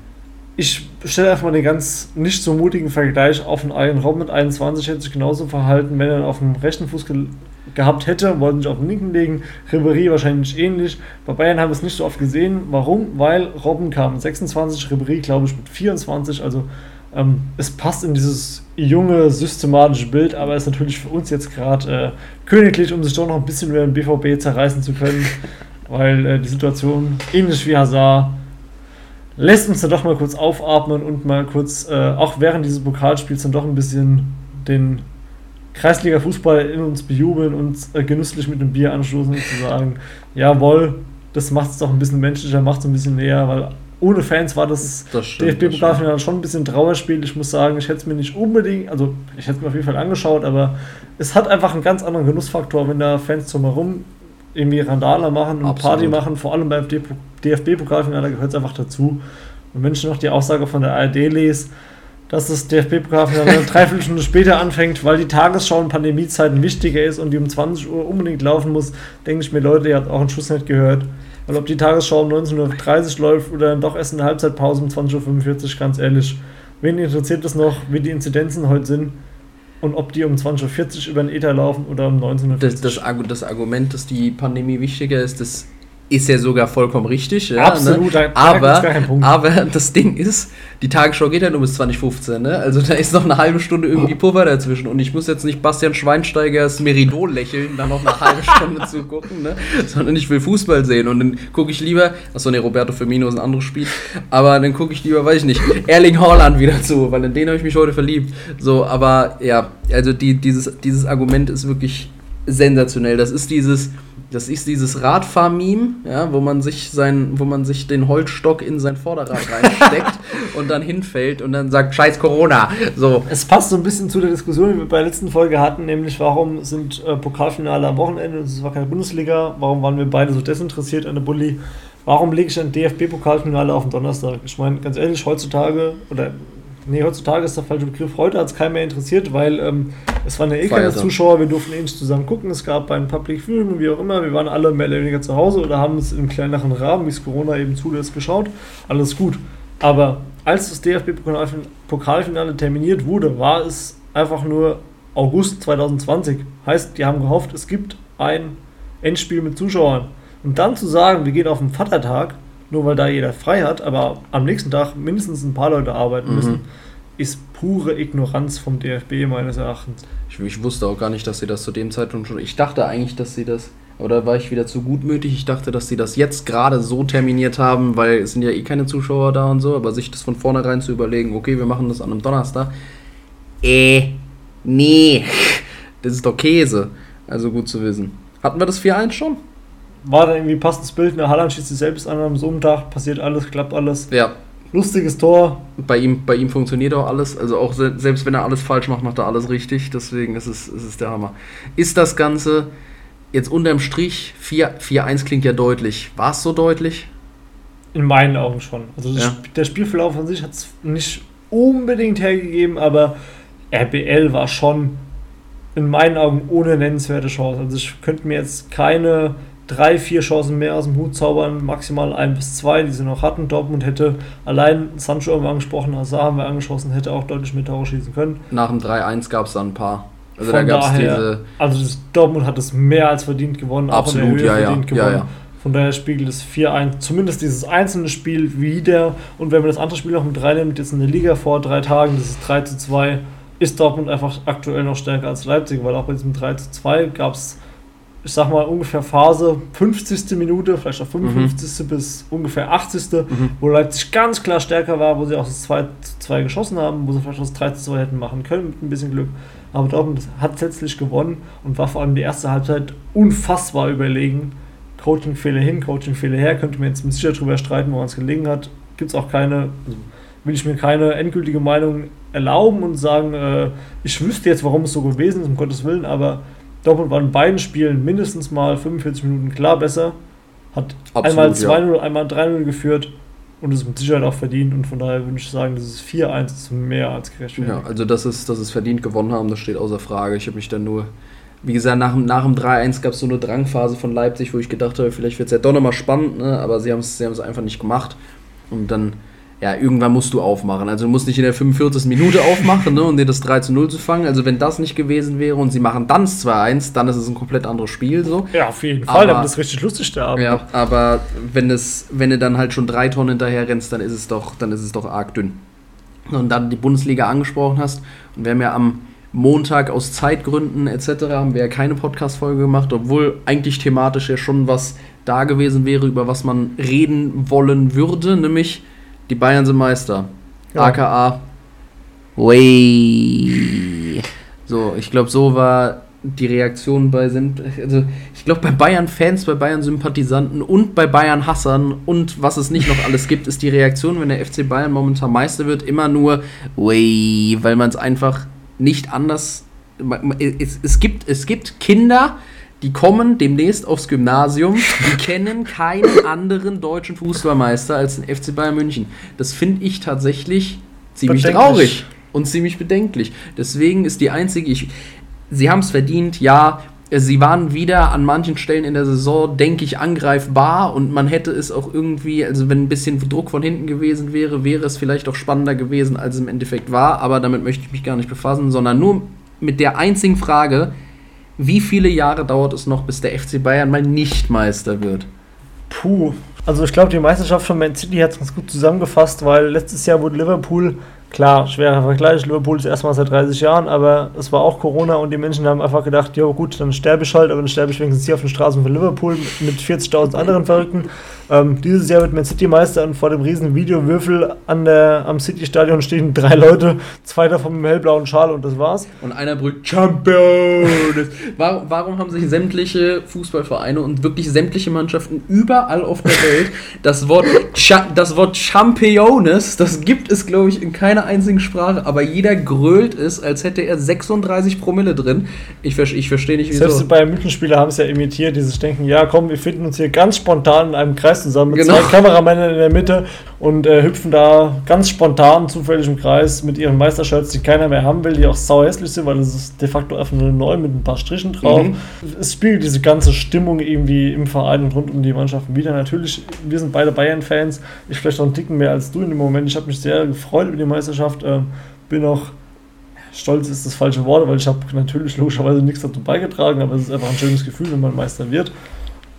Ich stelle einfach mal den ganz nicht so mutigen Vergleich auf den einen Raum mit 21 hätte sich genauso verhalten, wenn er auf dem rechten Fuß ge gehabt hätte, wollte nicht auf den linken legen. Ribéry wahrscheinlich ähnlich. Bei Bayern haben wir es nicht so oft gesehen. Warum? Weil Robben kam mit 26, Ribéry glaube ich mit 24. Also ähm, es passt in dieses junge, systematische Bild, aber ist natürlich für uns jetzt gerade äh, königlich, um sich doch noch ein bisschen über den BVB zerreißen zu können, weil äh, die Situation ähnlich wie Hazard lässt uns dann doch mal kurz aufatmen und mal kurz, äh, auch während dieses Pokalspiels, dann doch ein bisschen den Kreisliga-Fußball in uns bejubeln und äh, genüsslich mit dem Bier anstoßen und zu sagen, jawohl, das macht es doch ein bisschen menschlicher, macht es ein bisschen näher, weil ohne Fans war das Das. DFB-Pokalfinale schon ein bisschen Trauerspiel. Ich muss sagen, ich hätte es mir nicht unbedingt, also ich hätte es mir auf jeden Fall angeschaut, aber es hat einfach einen ganz anderen Genussfaktor, wenn da Fans drumherum irgendwie Randale machen und Absolut. Party machen, vor allem beim DFB-Pokalfinale gehört es einfach dazu. Und wenn ich noch die Aussage von der ARD lese, dass das DFB-Pokalfinale eine Dreiviertelstunde später anfängt, weil die Tagesschau in Pandemiezeiten wichtiger ist und die um 20 Uhr unbedingt laufen muss, denke ich mir, Leute, ihr habt auch einen Schuss nicht gehört. Weil ob die Tagesschau um 19.30 Uhr läuft oder dann doch erst in der Halbzeitpause um 20.45 Uhr, ganz ehrlich, wen interessiert es noch, wie die Inzidenzen heute sind und ob die um 20.40 Uhr über den Ether laufen oder um 19.40 Uhr. das, das, Argu- das Argument, dass die Pandemie wichtiger ist, das ist ja sogar vollkommen richtig. Ja, Absolut, ne? da aber, aber das Ding ist, die Tagesschau geht ja nur bis 2015. Ne? Also da ist noch eine halbe Stunde irgendwie Puffer dazwischen. Und ich muss jetzt nicht Bastian Schweinsteigers Meridol lächeln, dann noch eine halbe Stunde zu gucken, ne? sondern ich will Fußball sehen. Und dann gucke ich lieber, achso, ne, Roberto Firmino ist ein anderes Spiel, aber dann gucke ich lieber, weiß ich nicht, Erling Haaland wieder zu, weil in den habe ich mich heute verliebt. So, aber ja, also die, dieses, dieses Argument ist wirklich sensationell. Das ist dieses, Das ist dieses Radfahr-Meme, ja, wo man sich sein, wo man sich den Holzstock in sein Vorderrad reinsteckt und dann hinfällt und dann sagt, scheiß Corona. So. Es passt so ein bisschen zu der Diskussion, die wir bei der letzten Folge hatten, nämlich warum sind äh, Pokalfinale am Wochenende und es war keine Bundesliga, warum waren wir beide so desinteressiert an der Bulli, warum lege ich ein DFB-Pokalfinale auf den Donnerstag? Ich meine, ganz ehrlich, heutzutage, oder nee, heutzutage ist der falsche Begriff, heute hat es keinen mehr interessiert, weil ähm, es waren ja eh keine Zuschauer, wir durften eh nicht zusammen gucken, es gab einen Public Viewing, wie auch immer, wir waren alle mehr oder weniger zu Hause oder haben es im kleineren Rahmen, wie es Corona eben zulässt, geschaut, alles gut. Aber als das DFB-Pokalfinale terminiert wurde, war es einfach nur August 2020. Heißt, die haben gehofft, es gibt ein Endspiel mit Zuschauern. Und dann zu sagen, wir gehen auf den Vatertag, nur weil da jeder frei hat, aber am nächsten Tag mindestens ein paar Leute arbeiten mhm. müssen, ist pure Ignoranz vom DFB meines Erachtens. Ich, ich, wusste auch gar nicht, dass sie das zu dem Zeitpunkt schon. Ich dachte eigentlich, dass sie das. Oder war ich wieder zu gutmütig? Ich dachte, dass sie das jetzt gerade so terminiert haben, weil es sind ja eh keine Zuschauer da und so, aber sich das von vornherein zu überlegen, okay, wir machen das an einem Donnerstag. Äh, nee, das ist doch Käse. Also gut zu wissen. Hatten wir das 4-1 schon? War dann irgendwie passendes Bild. In der Halland schießt sich selbst an am Sonntag, passiert alles, klappt alles. Ja. Lustiges Tor. Bei ihm, bei ihm funktioniert auch alles. Also auch selbst wenn er alles falsch macht, macht er alles richtig. Deswegen ist es, ist es der Hammer. Ist das Ganze jetzt unterm Strich 4-1 klingt ja deutlich. War es so deutlich? In meinen Augen schon. Also ja. der Spielverlauf an sich hat es nicht unbedingt hergegeben, aber RBL war schon in meinen Augen ohne nennenswerte Chance. Also ich könnte mir jetzt keine drei, vier Chancen mehr aus dem Hut zaubern, maximal ein bis zwei, die sie noch hatten. Dortmund hätte allein Sancho haben wir angesprochen, Hazard haben wir angeschossen, hätte auch deutlich mehr Tore schießen können. Nach dem 3-1 gab es dann ein paar. Also Von da gab es diese. Also das, Dortmund hat es mehr als verdient gewonnen, Absolut, ja, ja, gewonnen. Ja, ja. Von daher spiegelt es 4-1, zumindest dieses einzelne Spiel wieder. Und wenn wir das andere Spiel noch mit reinnehmen, jetzt in der Liga vor drei Tagen, das ist 3 zu 2, ist Dortmund einfach aktuell noch stärker als Leipzig, weil auch bei diesem 3 zu 2 gab es ich sag mal, ungefähr Phase 50. Minute, vielleicht auch 55. Mhm. bis ungefähr 80. Mhm. wo Leipzig ganz klar stärker war, wo sie auch das 2 zu 2 geschossen haben, wo sie vielleicht auch das 3 zu 2 hätten machen können mit ein bisschen Glück. Aber Dortmund hat letztlich gewonnen und war vor allem die erste Halbzeit unfassbar überlegen. Coaching-Fehler hin, Coaching-Fehler her, könnte man jetzt mit Sicherheit drüber streiten, woran es gelegen hat. Gibt es auch keine, will ich mir keine endgültige Meinung erlauben und sagen, äh, ich wüsste jetzt, warum es so gewesen ist, um Gottes Willen, aber Dortmund war in beiden Spielen mindestens mal 45 Minuten klar besser. Hat Absolut, einmal 2-0, ja. einmal 3-0 geführt und ist mit Sicherheit auch verdient. Und von daher würde ich sagen, das ist 4-1 ist mehr als gerechtfertigt. Ja, also dass es, dass es verdient gewonnen haben, das steht außer Frage. Ich habe mich dann nur, wie gesagt, nach, nach dem 3-1 gab es so eine Drangphase von Leipzig, wo ich gedacht habe, vielleicht wird es ja doch nochmal spannend, ne? aber sie haben es sie einfach nicht gemacht. Und dann ja, irgendwann musst du aufmachen. Also du musst nicht in der 45. Minute aufmachen ne, und dir das 3 zu 0 zu fangen. Also wenn das nicht gewesen wäre und sie machen dann 2-1, dann ist es ein komplett anderes Spiel. So. Ja, auf jeden Fall, aber, dann ist richtig lustig der Abend. Ja, aber wenn, es, wenn du dann halt schon drei Tonnen hinterher rennst, dann ist es doch, dann ist es doch arg dünn. Und dann die Bundesliga angesprochen hast, und wir haben ja am Montag aus Zeitgründen etc. haben wir ja keine Podcast-Folge gemacht, obwohl eigentlich thematisch ja schon was da gewesen wäre, über was man reden wollen würde, nämlich die Bayern sind Meister. Ja. AKA. Way. So, ich glaube, so war die Reaktion bei also ich glaube bei Bayern Fans, bei Bayern Sympathisanten und bei Bayern Hassern und was es nicht noch alles gibt, ist die Reaktion, wenn der FC Bayern momentan Meister wird, immer nur way, weil man es einfach nicht anders es, es gibt es gibt Kinder, die kommen demnächst aufs Gymnasium, die kennen keinen anderen deutschen Fußballmeister als den FC Bayern München. Das finde ich tatsächlich ziemlich traurig und ziemlich bedenklich. Deswegen ist die einzige, ich, sie haben es verdient, ja, sie waren wieder an manchen Stellen in der Saison, denke ich, angreifbar und man hätte es auch irgendwie, also wenn ein bisschen Druck von hinten gewesen wäre, wäre es vielleicht auch spannender gewesen, als es im Endeffekt war, aber damit möchte ich mich gar nicht befassen, sondern nur mit der einzigen Frage, wie viele Jahre dauert es noch, bis der FC Bayern mal nicht Meister wird? Puh. Also ich glaube, die Meisterschaft von Man City hat es ganz gut zusammengefasst, weil letztes Jahr wurde Liverpool, klar, schwerer Vergleich, Liverpool ist erstmal seit 30 Jahren, aber es war auch Corona und die Menschen haben einfach gedacht, ja gut, dann sterbe ich halt, aber dann sterbe ich wenigstens hier auf den Straßen von Liverpool mit 40.000 anderen Verrückten. Ähm, dieses Jahr wird Man City Meister und vor dem riesen Videowürfel an der, am City-Stadion stehen drei Leute, zwei davon im hellblauen Schal und das war's. Und einer brüllt Champions. warum, warum haben sich sämtliche Fußballvereine und wirklich sämtliche Mannschaften überall auf der Welt das Wort, Cha das Wort Championes, das gibt es, glaube ich, in keiner einzigen Sprache, aber jeder grölt es, als hätte er 36 Promille drin. Ich, ich verstehe nicht, wieso. Selbst die Bayern München-Spieler haben es ja imitiert, dieses Denken, ja komm, wir finden uns hier ganz spontan in einem Kreis Kreis zusammen mit genau. zwei Kameramännern in der Mitte und äh, hüpfen da ganz spontan, zufällig im Kreis mit ihren Meistershirts, die keiner mehr haben will, die auch sau hässlich sind, weil es ist de facto einfach nur neu mit ein paar Strichen drauf. Mhm. Es spiegelt diese ganze Stimmung irgendwie im Verein und rund um die Mannschaften wieder. Natürlich, wir sind beide Bayern-Fans. Ich vielleicht noch einen Ticken mehr als du in dem Moment. Ich habe mich sehr gefreut über die Meisterschaft. Äh, bin auch stolz ist das falsche Wort, weil ich habe natürlich logischerweise nichts dazu beigetragen, aber es ist einfach ein schönes Gefühl, wenn man Meister wird.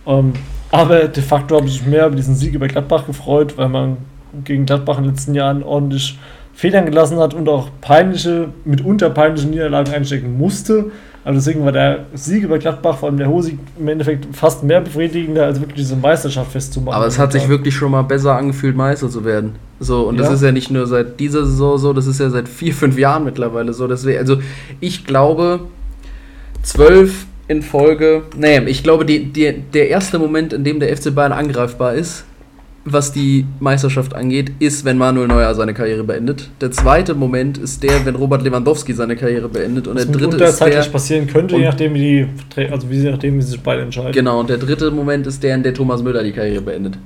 Ähm, aber de facto habe ich mich mehr über diesen Sieg über Gladbach gefreut, weil man gegen Gladbach in den letzten Jahren ordentlich Federn gelassen hat und auch peinliche, mitunter peinliche Niederlagen einstecken musste. Also deswegen war der Sieg über Gladbach, vor allem der Hosig, im Endeffekt fast mehr befriedigender, als wirklich diese Meisterschaft festzumachen. Aber es hat sich wirklich schon mal besser angefühlt, Meister zu werden. So, und ja. das ist ja nicht nur seit dieser Saison so, das ist ja seit vier, fünf Jahren mittlerweile so. Deswegen, also ich glaube, zwölf in Folge. Nee, ich glaube, die, die, der erste Moment, in dem der FC Bayern angreifbar ist, was die Meisterschaft angeht, ist, wenn Manuel Neuer seine Karriere beendet. Der zweite Moment ist der, wenn Robert Lewandowski seine Karriere beendet. Und was der dritte ist der, passieren könnte, je nachdem, wie die, also wie, nachdem, wie sich beide entscheiden. Genau, und der dritte Moment ist der, in der Thomas Müller die Karriere beendet.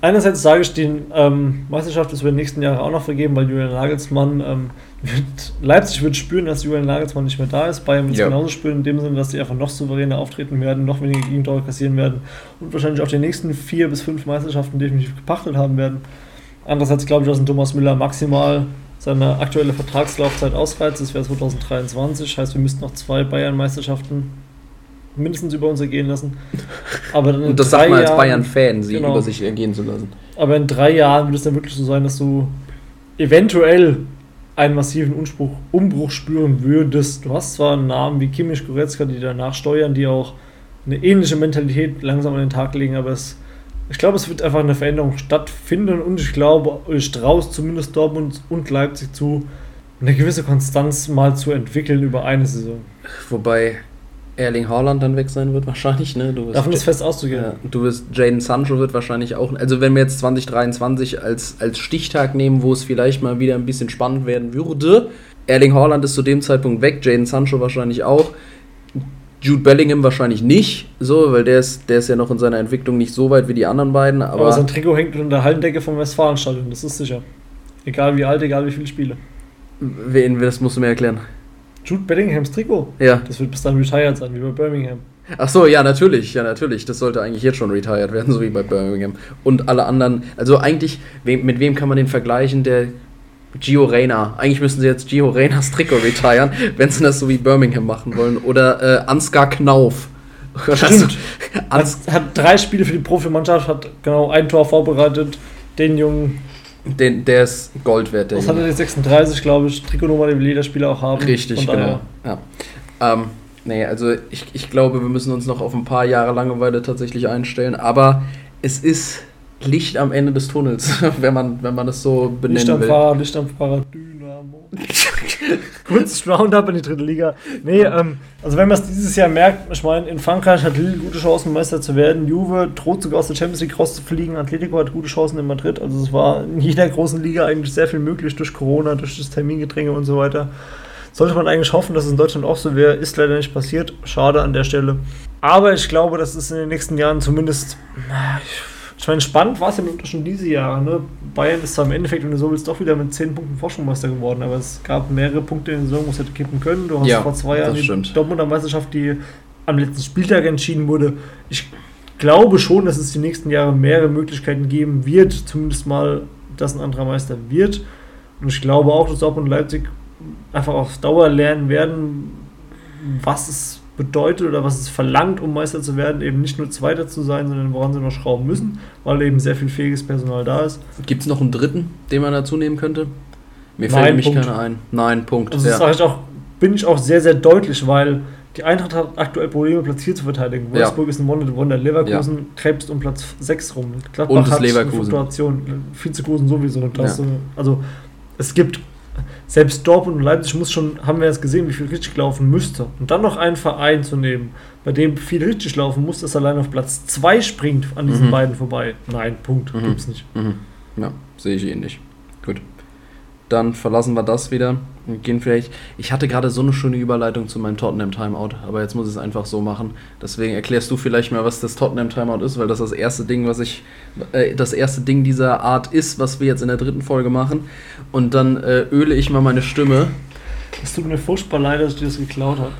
Einerseits sage ich, die ähm, Meisterschaft ist über die nächsten Jahre auch noch vergeben, weil Julian Nagelsmann ähm, wird, Leipzig wird spüren, dass Julian Nagelsmann nicht mehr da ist. Bayern wird es genauso spüren, in dem Sinne, dass sie einfach noch souveräner auftreten werden, noch weniger Gegentore kassieren werden und wahrscheinlich auch die nächsten vier bis fünf Meisterschaften definitiv gepachtet haben werden. Andererseits glaube ich, dass ein Thomas Müller maximal seine aktuelle Vertragslaufzeit ausreizt. Das wäre 2023, heißt, wir müssten noch zwei Bayern-Meisterschaften mindestens über uns ergehen lassen. Aber dann Und das sagt man als Bayern-Fan, sie genau. über sich ergehen zu lassen. Aber in drei Jahren wird es dann wirklich so sein, dass du eventuell einen massiven Unspruch, Umbruch spüren würdest. Du hast zwar einen Namen wie Kimmich, Goretzka, die danach steuern, die auch eine ähnliche Mentalität langsam an den Tag legen, aber es, ich glaube, es wird einfach eine Veränderung stattfinden und ich glaube, es zumindest Dortmund und Leipzig zu, eine gewisse Konstanz mal zu entwickeln über eine Saison. Wobei Erling Haaland dann weg sein wird wahrscheinlich, ne? Du Davon ist fest auszugehen. Ja, du wirst Jaden Sancho wird wahrscheinlich auch, also wenn wir jetzt 2023 als, als Stichtag nehmen, wo es vielleicht mal wieder ein bisschen spannend werden würde, Erling Haaland ist zu dem Zeitpunkt weg, Jaden Sancho wahrscheinlich auch. Jude Bellingham wahrscheinlich nicht, so, weil der ist, der ist ja noch in seiner Entwicklung nicht so weit wie die anderen beiden. Aber, aber sein Trikot hängt unter der Hallendecke vom Westfalenstadion, das ist sicher. Egal wie alt, egal wie viele Spiele. Wen, das musst du mir erklären. Jude Bellinghams Trikot. Ja. Das wird bis dann retired sein, wie bei Birmingham. Ach so, ja, natürlich, ja, natürlich. Das sollte eigentlich jetzt schon retired werden, so wie bei Birmingham. Und alle anderen, also eigentlich, mit wem kann man den vergleichen? Der Gio Reyna. Eigentlich müssten sie jetzt Gio Reynas Trikot retiren, wenn sie das so wie Birmingham machen wollen. Oder äh, Ansgar Knauf. Stimmt. Ans hat, hat drei Spiele für die Profimannschaft, hat genau ein Tor vorbereitet. Den Jungen den, der ist Gold wert. Der Was hat er, die 36, glaube ich, Trikotnummer, die jeder Spieler auch haben. Richtig, genau. Ja. Ähm, nee, also ich, ich glaube, wir müssen uns noch auf ein paar Jahre Langeweile tatsächlich einstellen, aber es ist Licht am Ende des Tunnels, wenn man, wenn man das so benennen Licht am will. Fahrrad, Licht am Fahrrad, Dynamo. Kurzes Roundup in die dritte Liga. Nee, ähm, also wenn man es dieses Jahr merkt, ich meine, in Frankreich hat Lille gute Chancen, Meister zu werden. Juve droht sogar aus der Champions League rauszufliegen. Atletico hat gute Chancen in Madrid. Also es war in jeder großen Liga eigentlich sehr viel möglich durch Corona, durch das Termingedränge und so weiter. Sollte man eigentlich hoffen, dass es in Deutschland auch so wäre. Ist leider nicht passiert. Schade an der Stelle. Aber ich glaube, dass es in den nächsten Jahren zumindest. Ich, ich meine, spannend war es ja schon diese Jahre. Ne? Bayern ist zwar im Endeffekt, wenn du so willst, doch wieder mit 10 Punkten Forschungsmeister geworden, aber es gab mehrere Punkte in der Saison, wo es hätte kippen können. Du hast ja, vor zwei Jahren die Dortmunder Meisterschaft, die am letzten Spieltag entschieden wurde. Ich glaube schon, dass es die nächsten Jahre mehrere Möglichkeiten geben wird, zumindest mal, dass ein anderer Meister wird. Und ich glaube auch, dass Dortmund und Leipzig einfach auf Dauer lernen werden, was es bedeutet oder was es verlangt, um Meister zu werden, eben nicht nur Zweiter zu sein, sondern woran sie noch schrauben müssen, weil eben sehr viel fähiges Personal da ist. Gibt es noch einen dritten, den man dazu nehmen könnte? Mir fällt nämlich keiner ein. Nein, Punkt. Also ja. das ich auch, bin ich auch sehr, sehr deutlich, weil Die Eintracht hat aktuell Probleme, Platz 4 zu verteidigen. Wolfsburg ja. ist ein Wonder. Leverkusen ja. krebst um Platz 6 rum. Gladbach Und das Leverkusen. Fluktuation. Vizekusen sowieso. Ja. also es gibt selbst Dortmund und Leipzig muss schon, haben wir jetzt gesehen, wie viel richtig laufen müsste. Und dann noch einen Verein zu nehmen, bei dem viel richtig laufen muss, das allein auf Platz 2 springt an diesen mhm. beiden vorbei. Nein, Punkt. Mhm. Gibt's nicht. Mhm. Ja, sehe ich ähnlich. Gut. Dann verlassen wir das wieder und gehen vielleicht. Ich hatte gerade so eine schöne Überleitung zu meinem Tottenham Timeout, aber jetzt muss ich es einfach so machen. Deswegen erklärst du vielleicht mal, was das Tottenham Timeout ist, weil das das erste Ding, was ich, äh, das erste Ding dieser Art ist, was wir jetzt in der dritten Folge machen. Und dann äh, öle ich mal meine Stimme. Es tut mir furchtbar leid, dass ich das geklaut habe.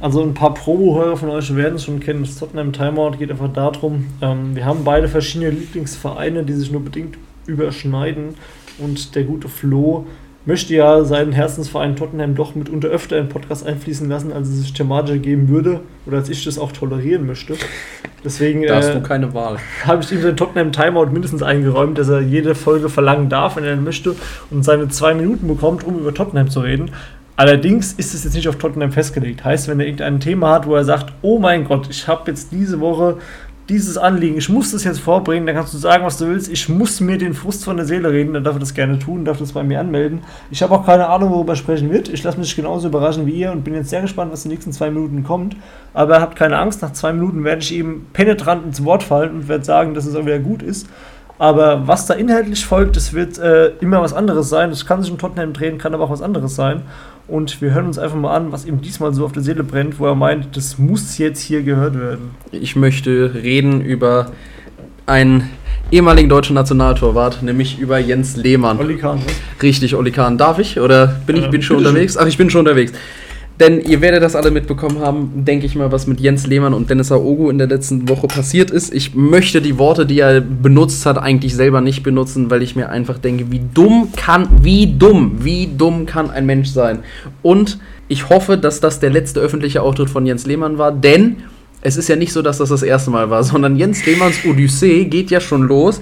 Also ein paar Probo-Hörer von euch werden es schon kennen. Das Tottenham Timeout geht einfach darum, ähm, wir haben beide verschiedene Lieblingsvereine, die sich nur bedingt überschneiden. Und der gute Flo möchte ja seinen Herzensverein Tottenham doch mitunter öfter in Podcast einfließen lassen, als es sich thematisch geben würde oder als ich das auch tolerieren möchte. Deswegen da hast äh, du keine Wahl. Habe ich ihm den Tottenham Timeout mindestens eingeräumt, dass er jede Folge verlangen darf, wenn er möchte und seine zwei Minuten bekommt, um über Tottenham zu reden. Allerdings ist es jetzt nicht auf Tottenham festgelegt. Heißt, wenn er irgendein Thema hat, wo er sagt, oh mein Gott, ich habe jetzt diese Woche dieses Anliegen, ich muss das jetzt vorbringen, dann kannst du sagen, was du willst. Ich muss mir den Frust von der Seele reden, dann darf er das gerne tun, darf das bei mir anmelden. Ich habe auch keine Ahnung, worüber sprechen wird. Ich lasse mich genauso überraschen wie ihr und bin jetzt sehr gespannt, was in den nächsten zwei Minuten kommt. Aber habt keine Angst, nach zwei Minuten werde ich ihm penetrant ins Wort fallen und werde sagen, dass es auch wieder gut ist. Aber was da inhaltlich folgt, das wird äh, immer was anderes sein. Das kann sich um Tottenham drehen, kann aber auch was anderes sein. Und wir hören uns einfach mal an, was ihm diesmal so auf der Seele brennt, wo er meint, das muss jetzt hier gehört werden. Ich möchte reden über einen ehemaligen deutschen Nationaltorwart, nämlich über Jens Lehmann. Olli Kahn, was? Richtig, Olli Kahn. Darf ich? Oder bin ich äh, bin schon unterwegs? Ach, ich bin schon unterwegs. Denn ihr werdet das alle mitbekommen haben, denke ich mal, was mit Jens Lehmann und Dennis Aogo in der letzten Woche passiert ist. Ich möchte die Worte, die er benutzt hat, eigentlich selber nicht benutzen, weil ich mir einfach denke, wie dumm kann, wie dumm, wie dumm kann ein Mensch sein. Und ich hoffe, dass das der letzte öffentliche Auftritt von Jens Lehmann war, denn es ist ja nicht so, dass das das erste Mal war, sondern Jens Lehmanns Odyssee geht ja schon los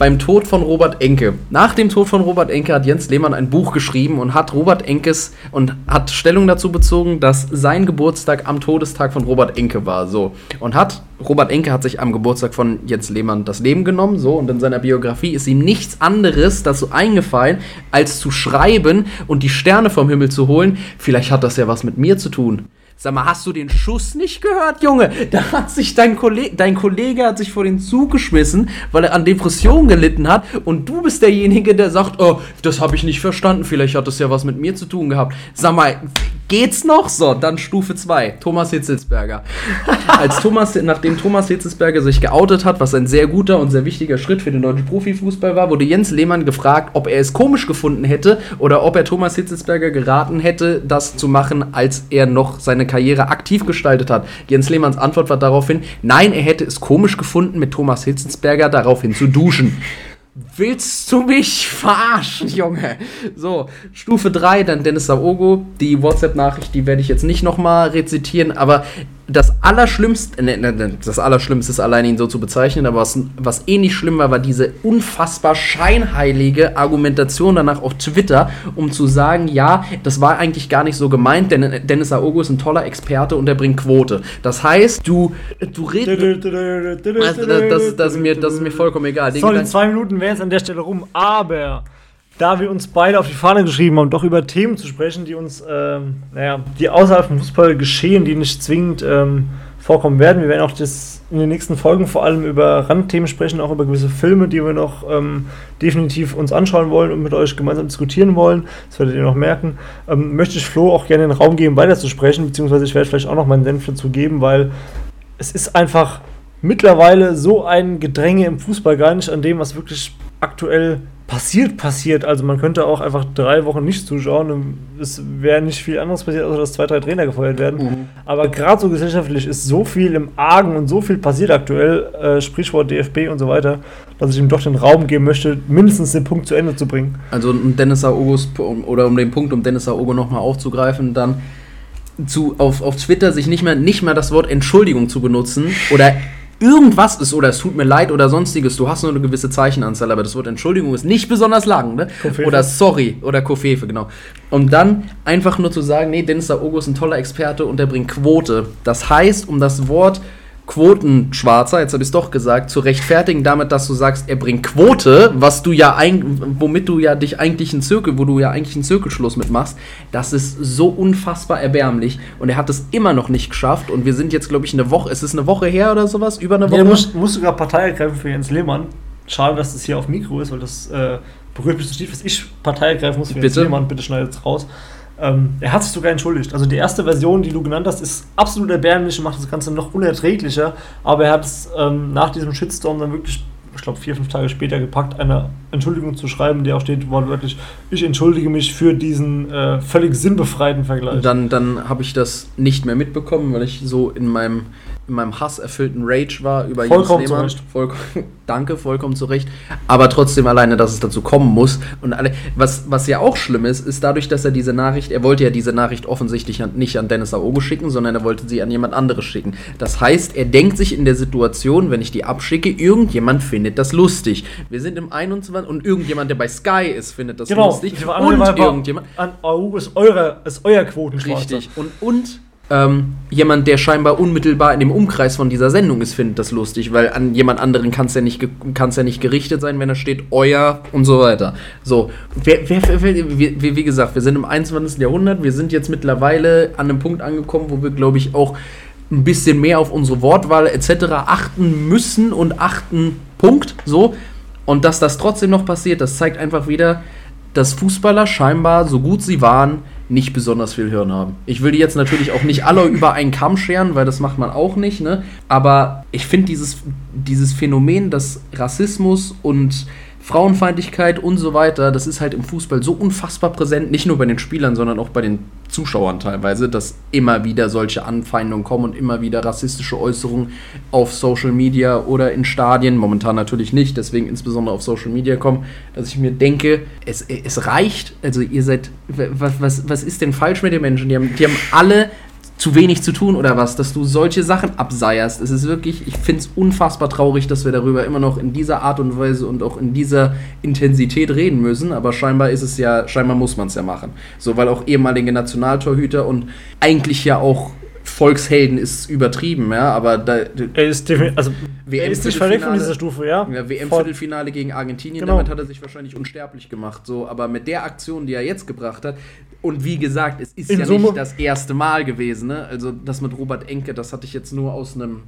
beim Tod von Robert Enke. Nach dem Tod von Robert Enke hat Jens Lehmann ein Buch geschrieben und hat Robert Enkes und hat Stellung dazu bezogen, dass sein Geburtstag am Todestag von Robert Enke war. So. Und hat, Robert Enke hat sich am Geburtstag von Jens Lehmann das Leben genommen, so, und in seiner Biografie ist ihm nichts anderes dazu eingefallen, als zu schreiben und die Sterne vom Himmel zu holen. Vielleicht hat das ja was mit mir zu tun. Sag mal, hast du den Schuss nicht gehört, Junge? Da hat sich dein Kollege, dein Kollege hat sich vor den Zug geschmissen, weil er an Depressionen gelitten hat und du bist derjenige, der sagt, oh, das habe ich nicht verstanden, vielleicht hat das ja was mit mir zu tun gehabt. Sag mal, geht's noch? So, dann Stufe 2, Thomas Hitzelsberger. Als Thomas, nachdem Thomas Hitzelsberger sich geoutet hat, was ein sehr guter und sehr wichtiger Schritt für den deutschen Profifußball war, wurde Jens Lehmann gefragt, ob er es komisch gefunden hätte oder ob er Thomas Hitzelsberger geraten hätte, das zu machen, als er noch seine Karriere aktiv gestaltet hat. Jens Lehmanns Antwort war daraufhin, nein, er hätte es komisch gefunden, mit Thomas Hitzensberger daraufhin zu duschen. Willst du mich verarschen, Junge? So, Stufe 3, dann Dennis Saogo. Die WhatsApp-Nachricht, die werde ich jetzt nicht nochmal rezitieren, aber das Allerschlimmste, ne, ne, ne, das Allerschlimmste ist allein ihn so zu bezeichnen, aber was, was eh nicht schlimm war, war diese unfassbar scheinheilige Argumentation danach auf Twitter, um zu sagen, ja, das war eigentlich gar nicht so gemeint, denn Dennis Aogo ist ein toller Experte und er bringt Quote. Das heißt, du, du redest. Also das, das, das, ist mir, das ist mir vollkommen egal. Den so, in zwei Minuten wäre es an der Stelle rum, aber da wir uns beide auf die Fahne geschrieben haben, doch über Themen zu sprechen, die uns, ähm, naja, die außerhalb vom Fußball geschehen, die nicht zwingend ähm, vorkommen werden. Wir werden auch das in den nächsten Folgen vor allem über Randthemen sprechen, auch über gewisse Filme, die wir noch ähm, definitiv uns anschauen wollen und mit euch gemeinsam diskutieren wollen. Das werdet ihr noch merken. Ähm, möchte ich Flo auch gerne den Raum geben, weiter zu sprechen, beziehungsweise ich werde vielleicht auch noch meinen Senf dazu geben, weil es ist einfach mittlerweile so ein Gedränge im Fußball gar nicht an dem, was wirklich aktuell passiert, passiert. Also man könnte auch einfach drei Wochen nicht zuschauen und es wäre nicht viel anderes passiert, außer dass zwei, drei Trainer gefeuert werden. Mhm. Aber gerade so gesellschaftlich ist so viel im Argen und so viel passiert aktuell, äh, Sprichwort DFB und so weiter, dass ich ihm doch den Raum geben möchte, mindestens den Punkt zu Ende zu bringen. Also um Dennis August oder um den Punkt, um Dennis Aogo nochmal aufzugreifen, dann zu, auf, auf Twitter sich nicht mehr, nicht mehr das Wort Entschuldigung zu benutzen oder irgendwas ist oder es tut mir leid oder sonstiges, du hast nur eine gewisse Zeichenanzahl, aber das Wort Entschuldigung ist nicht besonders lang, ne? Kofefe. Oder sorry oder Kofefe, genau. Und dann einfach nur zu sagen, nee, Dennis Aogo ist ein toller Experte und der bringt Quote. Das heißt, um das Wort Quotenschwarzer, jetzt habe ich es doch gesagt, zu rechtfertigen damit, dass du sagst, er bringt Quote, was du ja ein, womit du ja dich eigentlich einen Zirkel, wo du ja eigentlich einen Zirkelschluss mitmachst, das ist so unfassbar erbärmlich und er hat es immer noch nicht geschafft und wir sind jetzt, glaube ich, eine Woche, es ist eine Woche her oder sowas, über eine Woche. Ja, muss, muss sogar Partei ergreifen für Jens Lehmann. Schade, dass das hier auf Mikro ist, weil das äh, berührt mich so tief, dass ich Partei ergreifen muss für Jens Bitte? Lehmann. Bitte schneidet es raus. Ähm, er hat sich sogar entschuldigt. Also die erste Version, die du genannt hast, ist absolut erbärmlich und macht das Ganze noch unerträglicher. Aber er hat es ähm, nach diesem Shitstorm dann wirklich, ich glaube, vier, fünf Tage später gepackt, eine Entschuldigung zu schreiben, die auch steht wortwörtlich, ich entschuldige mich für diesen äh, völlig sinnbefreiten Vergleich. Dann, dann habe ich das nicht mehr mitbekommen, weil ich so in meinem, in meinem hasserfüllten Rage war über Vollkommen Jens Lehmann. zu Recht. Vollkommen, danke, vollkommen zu Recht. Aber trotzdem alleine, dass es dazu kommen muss. Und alle, was, was ja auch schlimm ist, ist dadurch, dass er diese Nachricht, er wollte ja diese Nachricht offensichtlich nicht an Dennis Aogo schicken, sondern er wollte sie an jemand anderes schicken. Das heißt, er denkt sich in der Situation, wenn ich die abschicke, irgendjemand findet das lustig. Wir sind im 21. und irgendjemand, der bei Sky ist, findet das genau. lustig. War Und irgendjemand. An AU ist, eure, ist euer Quotenschwarzer. Richtig. Und, und ähm, jemand, der scheinbar unmittelbar in dem Umkreis von dieser Sendung ist, findet das lustig, weil an jemand anderen kann es ja, nicht kann's ja nicht gerichtet sein, wenn da steht euer und so weiter. So, wer, wer, wer, wie, wie gesagt, wir sind im 21. Jahrhundert, wir sind jetzt mittlerweile an einem Punkt angekommen, wo wir, glaube ich, auch ein bisschen mehr auf unsere Wortwahl etc. achten müssen und achten, Punkt, so. Und dass das trotzdem noch passiert, das zeigt einfach wieder, dass Fußballer scheinbar, so gut sie waren, nicht besonders viel Hirn haben. Ich will die jetzt natürlich auch nicht alle über einen Kamm scheren, weil das macht man auch nicht, ne? Aber ich finde dieses, dieses Phänomen, dass Rassismus und Frauenfeindlichkeit und so weiter, das ist halt im Fußball so unfassbar präsent, nicht nur bei den Spielern, sondern auch bei den Zuschauern teilweise, dass immer wieder solche Anfeindungen kommen und immer wieder rassistische Äußerungen auf Social Media oder in Stadien, momentan natürlich nicht, deswegen insbesondere auf Social Media kommen, dass ich mir denke, es, es reicht, also ihr seid, was, was, was ist denn falsch mit den Menschen? Die haben, die haben alle zu wenig zu tun oder was, dass du solche Sachen abseierst. Es ist wirklich, ich finde es unfassbar traurig, dass wir darüber immer noch in dieser Art und Weise und auch in dieser Intensität reden müssen, aber scheinbar ist es ja, scheinbar muss man es ja machen. So, weil auch ehemalige Nationaltorhüter und eigentlich ja auch Volkshelden ist übertrieben, ja, aber da, Er ist definitiv, also WM er ist nicht verlegt von dieser Stufe, ja. ja. WM-Viertelfinale gegen Argentinien, Genau. damit hat er sich wahrscheinlich unsterblich gemacht. So, aber mit der Aktion, die er jetzt gebracht hat, und wie gesagt, es ist In ja Summe- nicht das erste Mal gewesen, ne? Also das mit Robert Enke, das hatte ich jetzt nur aus einem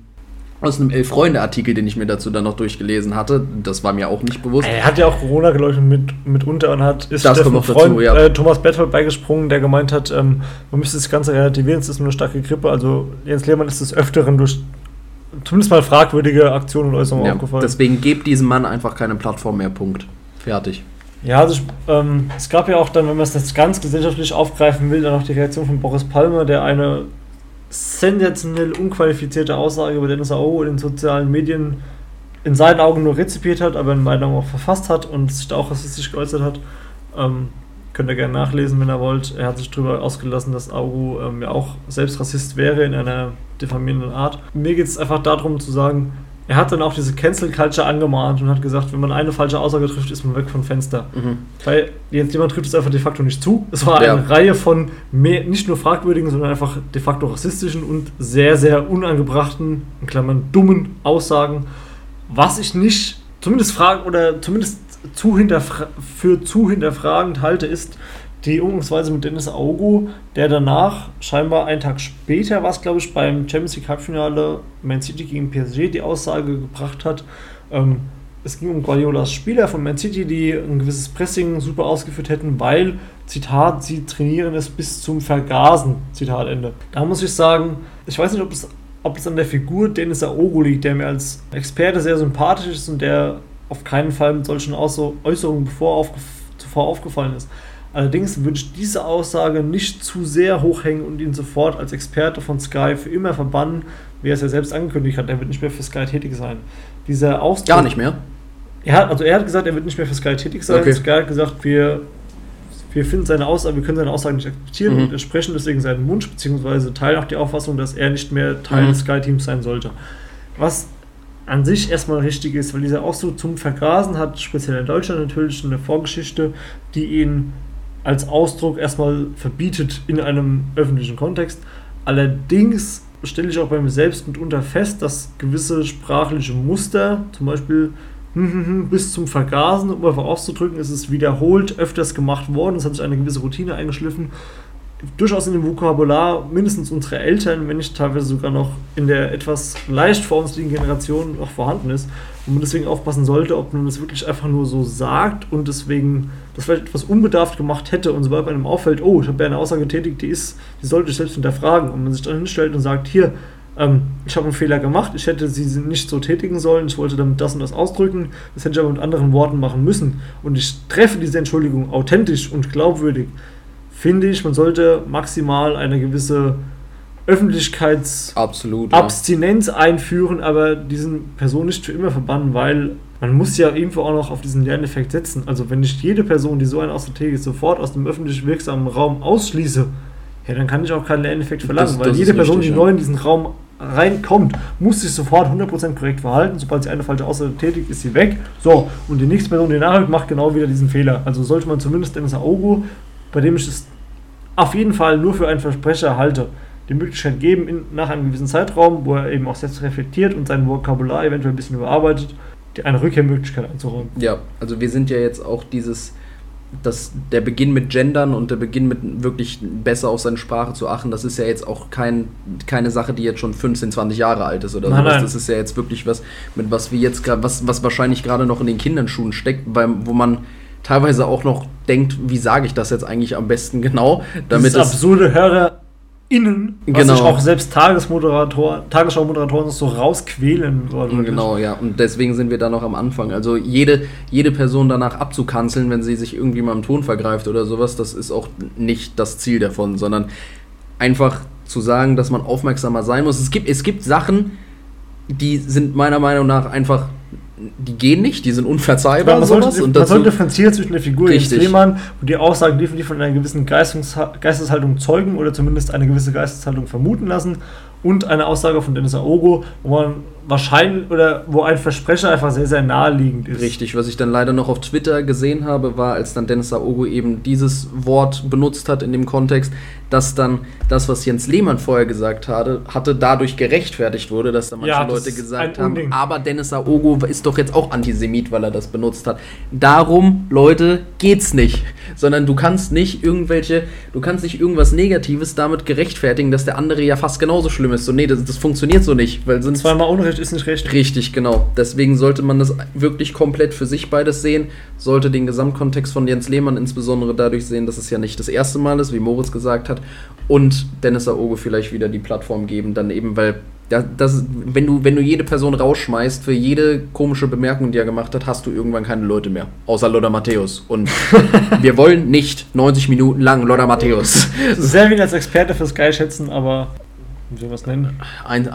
aus einem Elf-Freunde-Artikel, den ich mir dazu dann noch durchgelesen hatte. Das war mir auch nicht bewusst. Er hat ja auch Corona geleugnet mit, mitunter und hat ist Das Steffen noch dazu, Freund, ja. äh, Thomas Berthold beigesprungen, der gemeint hat, ähm, man müsste das Ganze relativieren, es ist nur eine starke Grippe. Also Jens Lehmann ist des Öfteren durch zumindest mal fragwürdige Aktionen und Äußerungen Ja, aufgefallen. deswegen gebt diesem Mann einfach keine Plattform mehr. Punkt. Fertig. Ja, also ähm, es gab ja auch dann, wenn man es jetzt ganz gesellschaftlich aufgreifen will, dann auch die Reaktion von Boris Palmer, der eine sensationell unqualifizierte Aussage über Dennis Aogo in den sozialen Medien in seinen Augen nur rezipiert hat, aber in meinen Augen auch verfasst hat und sich da auch rassistisch geäußert hat. Ähm, könnt ihr gerne nachlesen, wenn ihr wollt. Er hat sich darüber ausgelassen, dass Aogo ähm, ja auch selbst Rassist wäre in einer diffamierenden Art. Mir geht es einfach darum zu sagen, er hat dann auch diese Cancel Culture angemahnt und hat gesagt, wenn man eine falsche Aussage trifft, ist man weg vom Fenster. Mhm. Weil jetzt jemand trifft es einfach de facto nicht zu. Es war Ja. eine Reihe von mehr, nicht nur fragwürdigen, sondern einfach de facto rassistischen und sehr, sehr unangebrachten, in Klammern dummen Aussagen, was ich nicht zumindest fragen oder zumindest zu für zu hinterfragend halte, ist die Umgangsweise mit Dennis Aogo, der danach scheinbar einen Tag später war es, glaube ich, beim Champions League Halbfinale Man City gegen PSG die Aussage gebracht hat, ähm, es ging um Guardiolas Spieler von Man City, die ein gewisses Pressing super ausgeführt hätten, weil, Zitat, sie trainieren es bis zum Vergasen, Zitat Ende. Da muss ich sagen, ich weiß nicht, ob es, ob es an der Figur Dennis Aogo liegt, der mir als Experte sehr sympathisch ist und der auf keinen Fall mit solchen Äußerungen zuvor aufgefallen ist. Allerdings würde ich diese Aussage nicht zu sehr hochhängen und ihn sofort als Experte von Sky für immer verbannen, wie er es ja selbst angekündigt hat. Er wird nicht mehr für Sky tätig sein. Dieser Ausdruck, Gar nicht mehr. er hat, also er hat gesagt, er wird nicht mehr für Sky tätig sein. Okay. Sky hat gesagt, wir, wir finden seine Aussage, wir können seine Aussage nicht akzeptieren Mhm. und entsprechen deswegen seinen Wunsch, beziehungsweise teilen auch die Auffassung, dass er nicht mehr Teil Mhm. des Sky-Teams sein sollte. Was an sich erstmal richtig ist, weil dieser Ausdruck zum Vergasen hat speziell in Deutschland natürlich eine Vorgeschichte, die ihn als Ausdruck erstmal verbietet in einem öffentlichen Kontext. Allerdings stelle ich auch bei mir selbst mitunter fest, dass gewisse sprachliche Muster, zum Beispiel bis zum Vergasen, um einfach auszudrücken, ist es wiederholt öfters gemacht worden, es hat sich eine gewisse Routine eingeschliffen durchaus in dem Vokabular mindestens unsere Eltern, wenn nicht teilweise sogar noch in der etwas leicht vor uns liegenden Generation noch vorhanden ist. Und man deswegen aufpassen sollte, ob man das wirklich einfach nur so sagt und deswegen das vielleicht etwas unbedarft gemacht hätte und sobald einem auffällt, oh, ich habe ja eine Aussage getätigt, die ist, die sollte ich selbst hinterfragen. Und man sich dann hinstellt und sagt, hier, ähm, ich habe einen Fehler gemacht, ich hätte sie nicht so tätigen sollen, ich wollte damit das und das ausdrücken, das hätte ich aber mit anderen Worten machen müssen. Und ich treffe diese Entschuldigung authentisch und glaubwürdig, finde ich, man sollte maximal eine gewisse Öffentlichkeitsabstinenz ja. einführen, aber diesen Personen nicht für immer verbannen, weil man muss ja irgendwo auch noch auf diesen Lerneffekt setzen. Also wenn ich jede Person, die so ein Ausstrategie ist, sofort aus dem öffentlich wirksamen Raum ausschließe, ja, dann kann ich auch keinen Lerneffekt verlangen, das, weil das jede Person, richtig, die ja. neu in diesen Raum reinkommt, muss sich sofort 100% korrekt verhalten. Sobald sie eine falsche Aussage tätigt, ist sie weg. So, und die nächste Person, die nachhört, macht genau wieder diesen Fehler. Also sollte man zumindest Dennis Aogo, bei dem ich es auf jeden Fall nur für einen Versprecher halte, die Möglichkeit geben, in, nach einem gewissen Zeitraum, wo er eben auch selbst reflektiert und sein Vokabular eventuell ein bisschen überarbeitet, die, eine Rückkehrmöglichkeit einzuräumen. Ja, also wir sind ja jetzt auch dieses, dass der Beginn mit Gendern und der Beginn mit wirklich besser auf seine Sprache zu achten, das ist ja jetzt auch kein, keine Sache, die jetzt schon 15, 20 Jahre alt ist oder nein, sowas. Nein. Das ist ja jetzt wirklich was, mit was wir jetzt gerade, was, was wahrscheinlich gerade noch in den Kinderschuhen steckt, weil, wo man teilweise auch noch denkt, wie sage ich das jetzt eigentlich am besten genau, damit das absurde HörerInnen, was genau. sich auch selbst Tagesmoderator, Tagesschau-Moderatoren so rausquälen wollen. Genau, ja. Und deswegen sind wir da noch am Anfang. Also jede, jede Person danach abzukanzeln, wenn sie sich irgendwie mal im Ton vergreift oder sowas, das ist auch nicht das Ziel davon, sondern einfach zu sagen, dass man aufmerksamer sein muss. Es gibt, es gibt Sachen, die sind meiner Meinung nach einfach die gehen nicht, die sind unverzeihbar. Ja, man, sollte, und man sollte differenzieren zwischen der Figur Jens Lehmann und die Aussagen definitiv von einer gewissen Geisteshaltung zeugen oder zumindest eine gewisse Geisteshaltung vermuten lassen und eine Aussage von Dennis Aogo, wo man wahrscheinlich oder wo ein Versprecher einfach sehr, sehr naheliegend ist. Richtig, was ich dann leider noch auf Twitter gesehen habe, war, als dann Dennis Aogo eben dieses Wort benutzt hat in dem Kontext, dass dann das, was Jens Lehmann vorher gesagt hatte, hatte dadurch gerechtfertigt wurde, dass da manche ja, Leute gesagt haben, aber Dennis Aogo ist doch jetzt auch Antisemit, weil er das benutzt hat. Darum, Leute, geht's nicht. Sondern du kannst nicht irgendwelche, du kannst nicht irgendwas Negatives damit gerechtfertigen, dass der andere ja fast genauso schlimm ist. So, nee, das, das funktioniert so nicht. Weil sonst Zweimal Unrecht ist nicht recht. Richtig, genau. Deswegen sollte man das wirklich komplett für sich beides sehen, sollte den Gesamtkontext von Jens Lehmann insbesondere dadurch sehen, dass es ja nicht das erste Mal ist, wie Moritz gesagt hat, und Dennis Aogo vielleicht wieder die Plattform geben, dann eben, weil das, wenn, du, wenn du jede Person rausschmeißt für jede komische Bemerkung, die er gemacht hat, hast du irgendwann keine Leute mehr. Außer Lothar Matthäus. Und wir wollen nicht 90 Minuten lang Lothar Matthäus. Sehr wenig als Experte fürs Sky schätzen, aber wie soll was nennen? Ein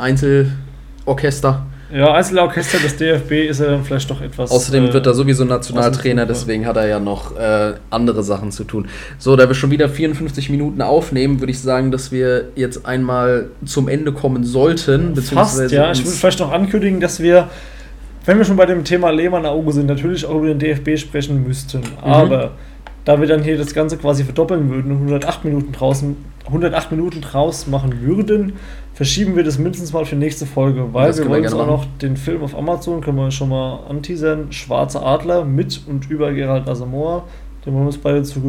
Einzelorchester. Ja, Einzelorchester des DFB ist er dann vielleicht doch etwas. Außerdem äh, wird er sowieso Nationaltrainer, deswegen hat er ja noch äh, andere Sachen zu tun. So, da wir schon wieder 54 Minuten aufnehmen, würde ich sagen, dass wir jetzt einmal zum Ende kommen sollten. Fast, ja. Ich würde vielleicht noch ankündigen, dass wir, wenn wir schon bei dem Thema Lehmann Auge sind, natürlich auch über den DFB sprechen müssten. Mhm. Aber da wir dann hier das Ganze quasi verdoppeln würden und 108 Minuten draußen, 108 Minuten draus machen würden, verschieben wir das mindestens mal für die nächste Folge, weil wir wollen uns auch noch den Film auf Amazon, können wir schon mal anteasern, Schwarze Adler mit und über Gerald Asamoah, den wollen wir uns beide zu,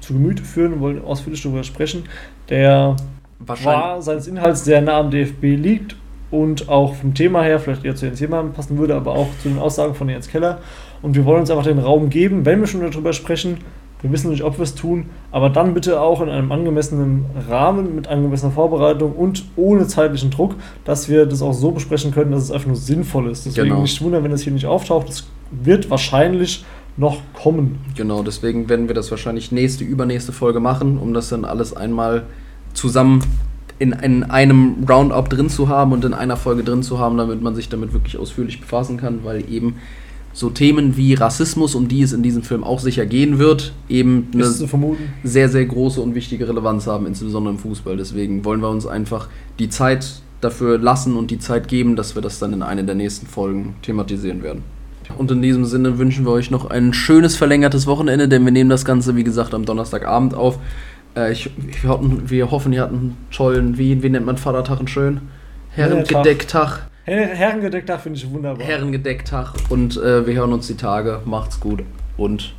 zu Gemüte führen und wollen ausführlich darüber sprechen, der war seines Inhalts sehr nah am DFB liegt und auch vom Thema her vielleicht eher zu Jens Thema passen würde, aber auch zu den Aussagen von Jens Keller. Und wir wollen uns einfach den Raum geben, wenn wir schon darüber sprechen, wir wissen nicht, ob wir es tun, aber dann bitte auch in einem angemessenen Rahmen, mit angemessener Vorbereitung und ohne zeitlichen Druck, dass wir das auch so besprechen können, dass es einfach nur sinnvoll ist. Deswegen genau. nicht wundern, wenn es hier nicht auftaucht. Es wird wahrscheinlich noch kommen. Genau, deswegen werden wir das wahrscheinlich nächste, übernächste Folge machen, um das dann alles einmal zusammen in, in einem Roundup drin zu haben und in einer Folge drin zu haben, damit man sich damit wirklich ausführlich befassen kann, weil eben so Themen wie Rassismus, um die es in diesem Film auch sicher gehen wird, eben eine sehr, sehr große und wichtige Relevanz haben, insbesondere im Fußball. Deswegen wollen wir uns einfach die Zeit dafür lassen und die Zeit geben, dass wir das dann in einer der nächsten Folgen thematisieren werden. Und in diesem Sinne wünschen wir euch noch ein schönes verlängertes Wochenende, denn wir nehmen das Ganze, wie gesagt, am Donnerstagabend auf. Äh, ich, wir, hatten, wir hoffen, ihr hatten einen tollen, wie, wie nennt man Vatertag einen schön? Herrengedecktag. Herrengedecktag finde ich wunderbar. Herrengedecktag und äh, wir hören uns die Tage. Macht's gut und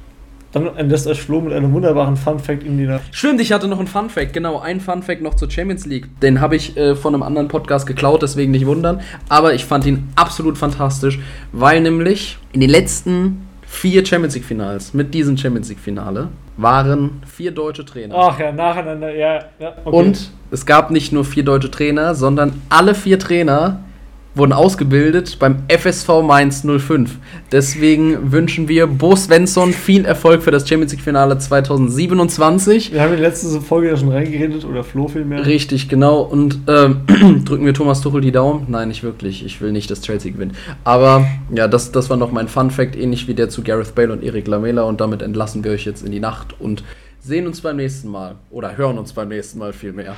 dann entlässt euch Flo mit einem wunderbaren Fun-Fact in die Nacht. Stimmt, ich hatte noch einen Fun-Fact, genau. Ein Fun-Fact noch zur Champions League. Den habe ich äh, von einem anderen Podcast geklaut, deswegen nicht wundern. Aber ich fand ihn absolut fantastisch, weil nämlich in den letzten vier Champions League-Finals, mit diesem Champions League-Finale, waren vier deutsche Trainer. Ach ja, nacheinander, ja. ja okay. Und es gab nicht nur vier deutsche Trainer, sondern alle vier Trainer wurden ausgebildet beim FSV Mainz 05. Deswegen wünschen wir Bo Svensson viel Erfolg für das Champions League Finale 2027. Wir haben in der letzten Folge ja schon reingeredet oder Flo vielmehr. Richtig, genau. Und äh, drücken wir Thomas Tuchel die Daumen? Nein, nicht wirklich. Ich will nicht, dass Chelsea gewinnt. Aber ja, das, das war noch mein Fun Fact, ähnlich wie der zu Gareth Bale und Erik Lamela. Und damit entlassen wir euch jetzt in die Nacht und sehen uns beim nächsten Mal. Oder hören uns beim nächsten Mal vielmehr.